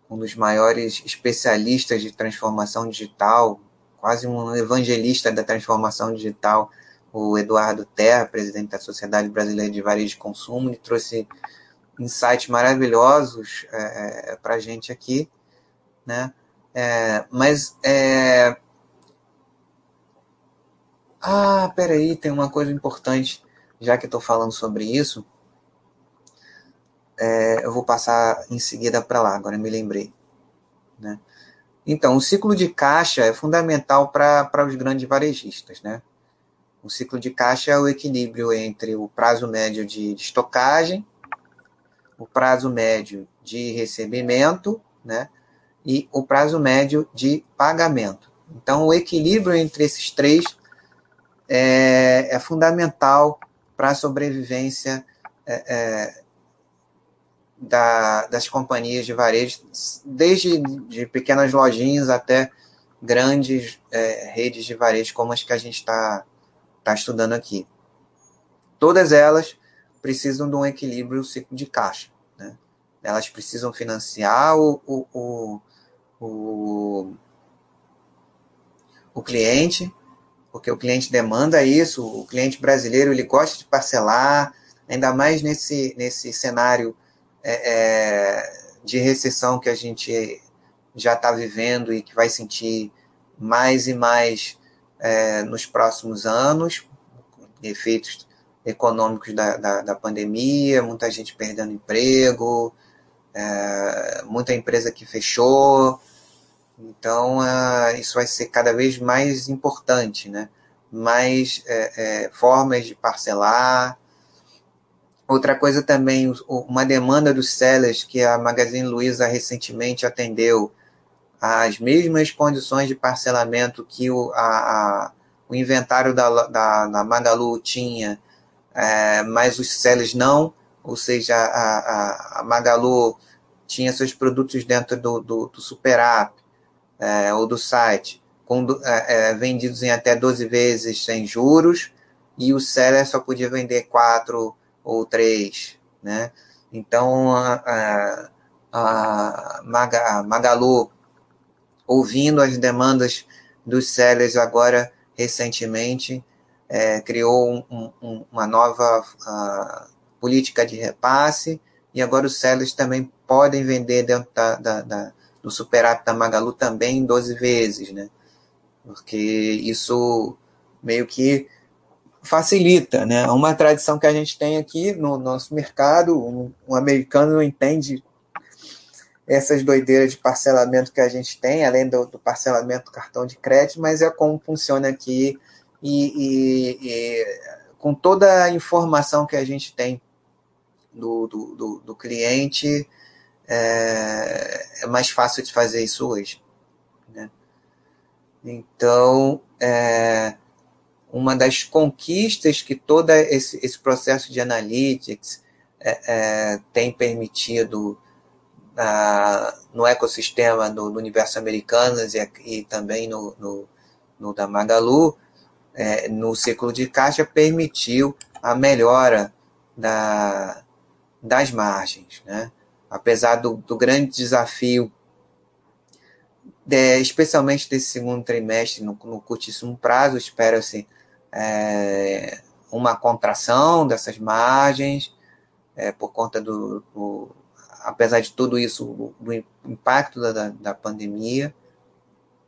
um dos maiores especialistas de transformação digital, quase um evangelista da transformação digital, o Eduardo Terra, presidente da Sociedade Brasileira de Varejo de Consumo, ele trouxe insights maravilhosos é, é para a gente aqui, né? É, mas é... ah, peraí, tem uma coisa importante, já que estou falando sobre isso, é, eu vou passar em seguida para lá. Agora me lembrei, né? Então, o ciclo de caixa é fundamental para os grandes varejistas, né? O ciclo de caixa é o equilíbrio entre o prazo médio de, estocagem, o prazo médio de recebimento, né? E o prazo médio de pagamento. Então, o equilíbrio entre esses três é, é fundamental para a sobrevivência é, é, da, das companhias de varejo, desde de pequenas lojinhas até grandes é, redes de varejo, como as que a gente está está estudando aqui. Todas elas precisam de um equilíbrio de caixa. Né? Elas precisam financiar o, o, o, o, o cliente, porque o cliente demanda isso, o cliente brasileiro ele gosta de parcelar, ainda mais nesse, nesse cenário é, é, de recessão que a gente já está vivendo e que vai sentir mais e mais é, nos próximos anos, efeitos econômicos da, da, da, pandemia, muita gente perdendo emprego, é, muita empresa que fechou. Então, é, isso vai ser cada vez mais importante, né? Mais é, é, formas de parcelar. Outra coisa também, uma demanda dos sellers que a Magazine Luiza recentemente atendeu, as mesmas condições de parcelamento que o, a, a, o inventário da, da, da Magalu tinha, é, mas os sellers não, ou seja, a, a, Magalu tinha seus produtos dentro do, do, do Super App é, ou do site, com, é, é, vendidos em até 12 vezes sem juros, e o seller só podia vender quatro ou três, né? Então, a, a, a Magalu, ouvindo as demandas dos sellers agora, recentemente, é, criou um, um, uma nova uh, política de repasse, e agora os sellers também podem vender dentro da, da, da, do superávit da Magalu também em 12 vezes, né? Porque isso meio que facilita, né? Uma tradição que a gente tem aqui no nosso mercado, um, um americano não entende essas doideiras de parcelamento que a gente tem, além do, do parcelamento do cartão de crédito, mas é como funciona aqui e, e, e com toda a informação que a gente tem do, do, do, do cliente, é, é, mais fácil de fazer isso hoje. Né? Então, é, uma das conquistas que todo esse, esse processo de analytics é, é tem permitido no ecossistema do, universo americano e, e também no, no, no, da Magalu, é, no ciclo de caixa, permitiu a melhora da, das margens. Né? Apesar do, do grande desafio, de, especialmente desse segundo trimestre, no, no curtíssimo prazo, espera-se é, uma contração dessas margens, é, por conta do, do apesar de tudo isso, do impacto da, da pandemia,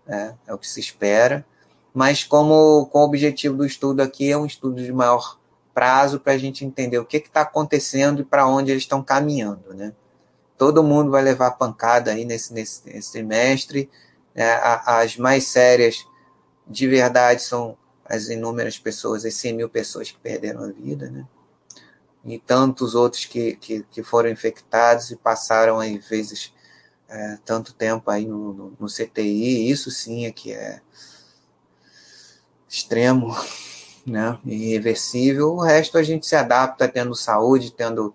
é, é, o que se espera, mas como com o objetivo do estudo aqui é um estudo de maior prazo para a gente entender o que está acontecendo e para onde eles estão caminhando, né? Todo mundo vai levar pancada aí nesse, nesse, nesse trimestre, é, as mais sérias de verdade são as inúmeras pessoas, as 100 mil pessoas que perderam a vida, né? E tantos outros que, que, que foram infectados e passaram aí vezes é, tanto tempo aí no, no, no, CTI, isso sim é que é extremo, né, irreversível. O resto a gente se adapta tendo saúde, tendo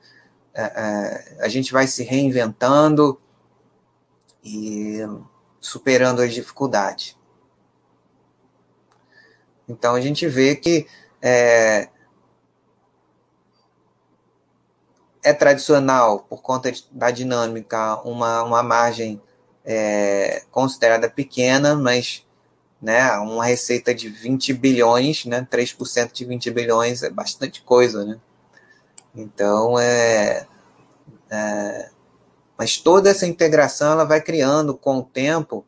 é, é, a gente vai se reinventando e superando as dificuldades. Então a gente vê que é, é tradicional, por conta da dinâmica, uma, uma margem é, considerada pequena, mas né, uma receita de 20 bilhões, né, 3% de 20 bilhões é bastante coisa. Né? Então, é, é, mas toda essa integração ela vai criando com o tempo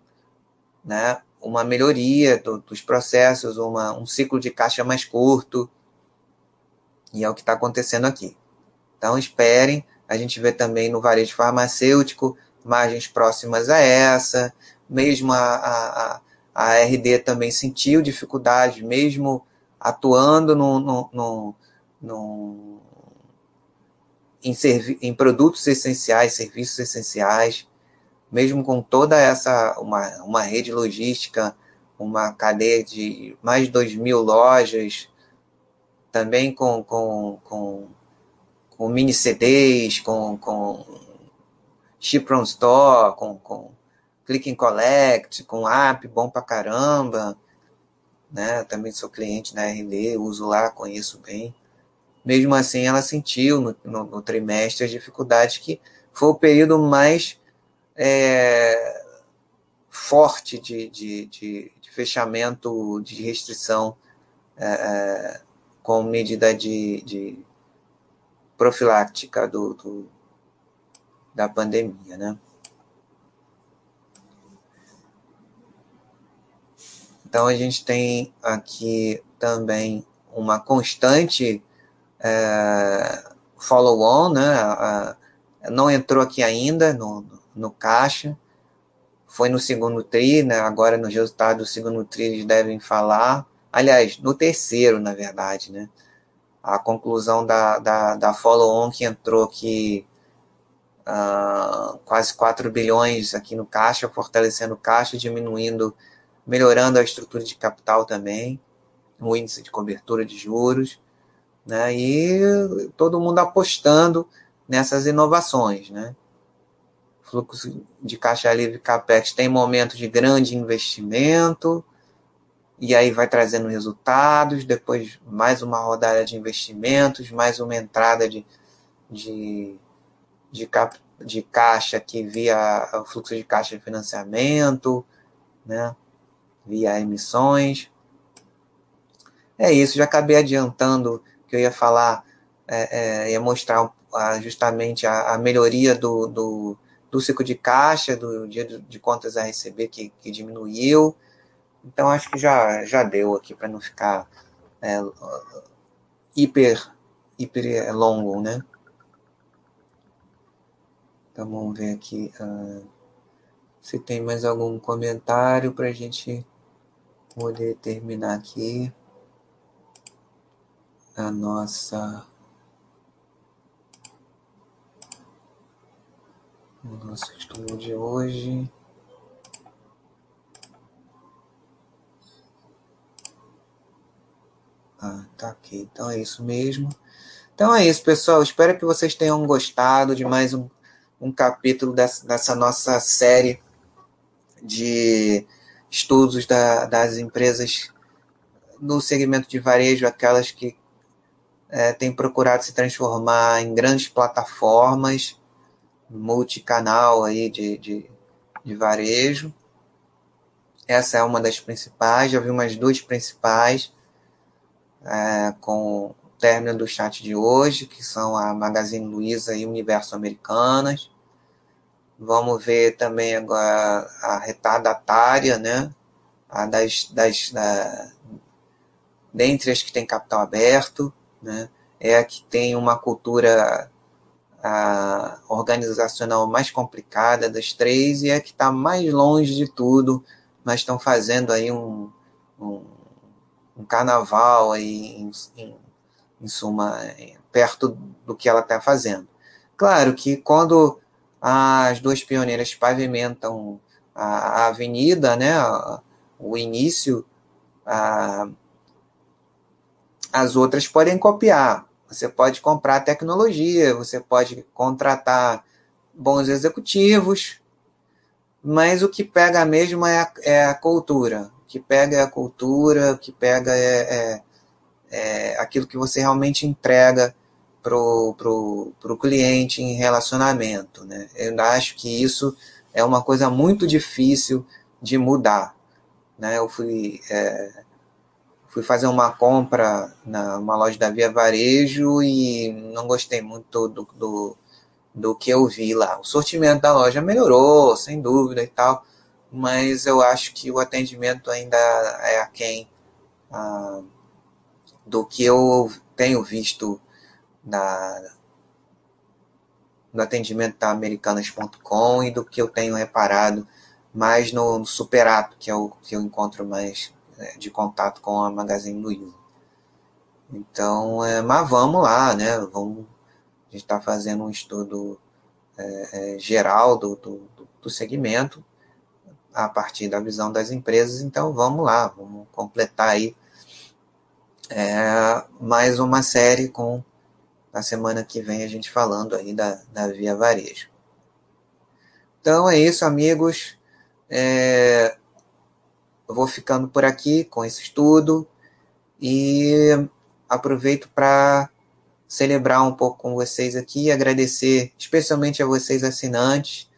né, uma melhoria do, dos processos, uma, um ciclo de caixa mais curto, e é o que está acontecendo aqui. Então, esperem. A gente vê também no varejo farmacêutico margens próximas a essa. Mesmo a, a, a RD também sentiu dificuldade, mesmo atuando no, no, no, no em, servi em produtos essenciais, serviços essenciais, mesmo com toda essa, uma, uma rede logística, uma cadeia de mais de 2 mil lojas, também com, com, com com mini CDs, com, com from Store, com, com Click and Collect, com app bom pra caramba. Né? Também sou cliente na RD, uso lá, conheço bem. Mesmo assim, ela sentiu no, no, no trimestre as dificuldades que foi o período mais é, forte de, de, de, de, fechamento, de restrição é, é com medida de profilática do, do, da pandemia, né? Então, a gente tem aqui também uma constante é, follow-on, né? Não entrou aqui ainda no, no caixa, foi no segundo TRI, né? agora no resultado do segundo TRI eles devem falar, aliás, no terceiro, na verdade, né? A conclusão da, da, da follow-on que entrou aqui uh, quase 4 bilhões aqui no caixa, fortalecendo o caixa, diminuindo, melhorando a estrutura de capital também, o índice de cobertura de juros, né? E todo mundo apostando nessas inovações, né? Fluxo de caixa livre capex tem momento de grande investimento, e aí vai trazendo resultados, depois mais uma rodada de investimentos, mais uma entrada de, de, de, cap, de caixa que via o fluxo de caixa de financiamento, né? via emissões. É isso, já acabei adiantando que eu ia falar, é, é, ia mostrar justamente a, a melhoria do, do, do, ciclo de caixa, do dia de contas a receber que, que diminuiu. Então acho que já, já deu aqui para não ficar é, hiper, hiper longo, né? Então vamos ver aqui uh, se tem mais algum comentário para a gente poder terminar aqui a nossa o nosso estudo de hoje. Ah, tá aqui. Então é isso mesmo. Então é isso, pessoal. Espero que vocês tenham gostado de mais um, um capítulo dessa, dessa nossa série de estudos da, das empresas no segmento de varejo, aquelas que é, têm procurado se transformar em grandes plataformas multicanal aí de, de, de varejo. Essa é uma das principais, já vi umas duas principais é, com o término do chat de hoje, que são a Magazine Luiza e Universo Americanas. Vamos ver também agora a retardatária, né? A das, das da, dentre as que tem capital aberto, né? É a que tem uma cultura a organizacional mais complicada das três e é que está mais longe de tudo, mas estão fazendo aí um, um, um carnaval aí, em, em, em, suma, perto do que ela está fazendo. Claro que quando as duas pioneiras pavimentam a, a avenida, né, o início, a, as outras podem copiar, você pode comprar tecnologia, você pode contratar bons executivos, mas o que pega mesmo é a, é a cultura. Que pega é a cultura, o que pega é, é, é aquilo que você realmente entrega para o pro, pro cliente em relacionamento. Né? Eu acho que isso é uma coisa muito difícil de mudar. Né? Eu fui é, fui fazer uma compra numa loja da Via Varejo e não gostei muito do, do, do que eu vi lá. O sortimento da loja melhorou, sem dúvida e tal, mas eu acho que o atendimento ainda é aquém ah, do que eu tenho visto da, no atendimento da Americanas.com e do que eu tenho reparado mais no, no que é o que eu encontro mais né, de contato com a Magazine Luiza. Então, é, mas vamos lá, né? Vamos, a gente está fazendo um estudo é, é, geral do, do, do segmento a partir da visão das empresas. Então, vamos lá, vamos completar aí é, mais uma série com a semana que vem a gente falando aí da, da Via Varejo. Então é isso, amigos. É, eu vou ficando por aqui com esse estudo e aproveito para celebrar um pouco com vocês aqui, agradecer especialmente a vocês assinantes,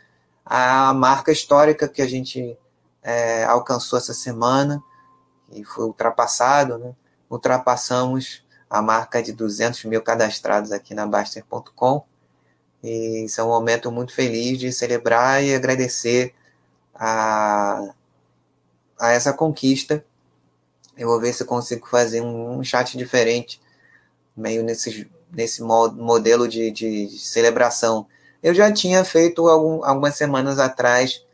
a marca histórica que a gente é, alcançou essa semana, e foi ultrapassado, né? ultrapassamos a marca de 200 mil cadastrados aqui na Baster.com, e isso é um momento muito feliz de celebrar e agradecer a a essa conquista. Eu vou ver se consigo fazer um, um chat diferente, meio nesse, nesse modelo de, de, celebração. Eu já tinha feito algum, algumas semanas atrás,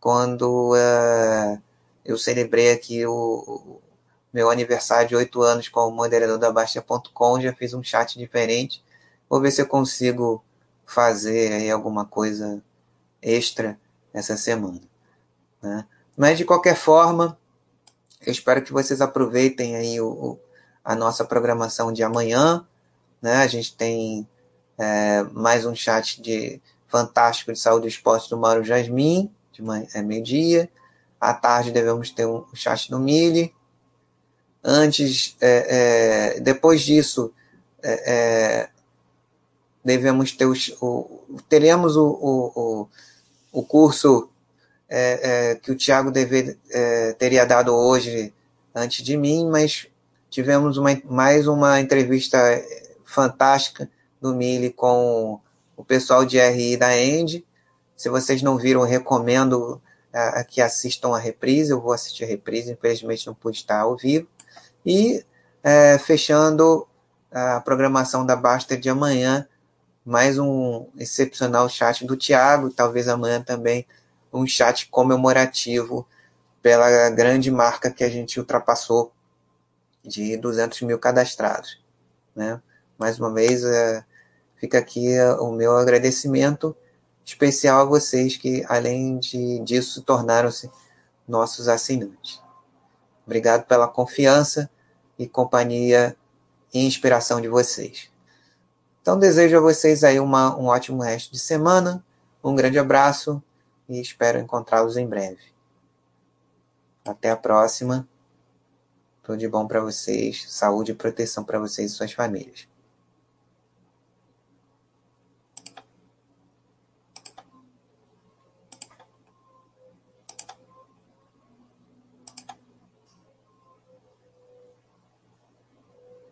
quando uh, eu celebrei aqui o, o, meu aniversário de oito anos como moderador da Baixa.com, já fiz um chat diferente. Vou ver se eu consigo fazer aí alguma coisa extra essa semana. Né? Mas de qualquer forma, eu espero que vocês aproveitem aí o a nossa programação de amanhã. Né? A gente tem é, mais um chat de fantástico de saúde e esporte do Mauro Jasmin, de manhã, é meio-dia. À tarde devemos ter um chat do Mili. Antes, é, é, depois disso, é, é devemos ter o, teremos o, o, o curso é, que o Tiago teria dado hoje antes de mim, mas tivemos uma, mais uma entrevista fantástica do Mili com o pessoal de RI da End. Se vocês não viram, recomendo uh, que assistam a reprise. Eu vou assistir a reprise, infelizmente não pude estar ao vivo. E uh, fechando a programação da Basta de amanhã, mais um excepcional chat do Tiago, talvez amanhã também um chat comemorativo pela grande marca que a gente ultrapassou de 200 mil cadastrados. Né? Mais uma vez, é, fica aqui é, o meu agradecimento especial a vocês que, além de, disso, tornaram-se nossos assinantes. Obrigado pela confiança e companhia e inspiração de vocês. Então, desejo a vocês aí uma, um ótimo resto de semana, um grande abraço e espero encontrá-los em breve. Até a próxima. Tudo de bom para vocês, saúde e proteção para vocês e suas famílias.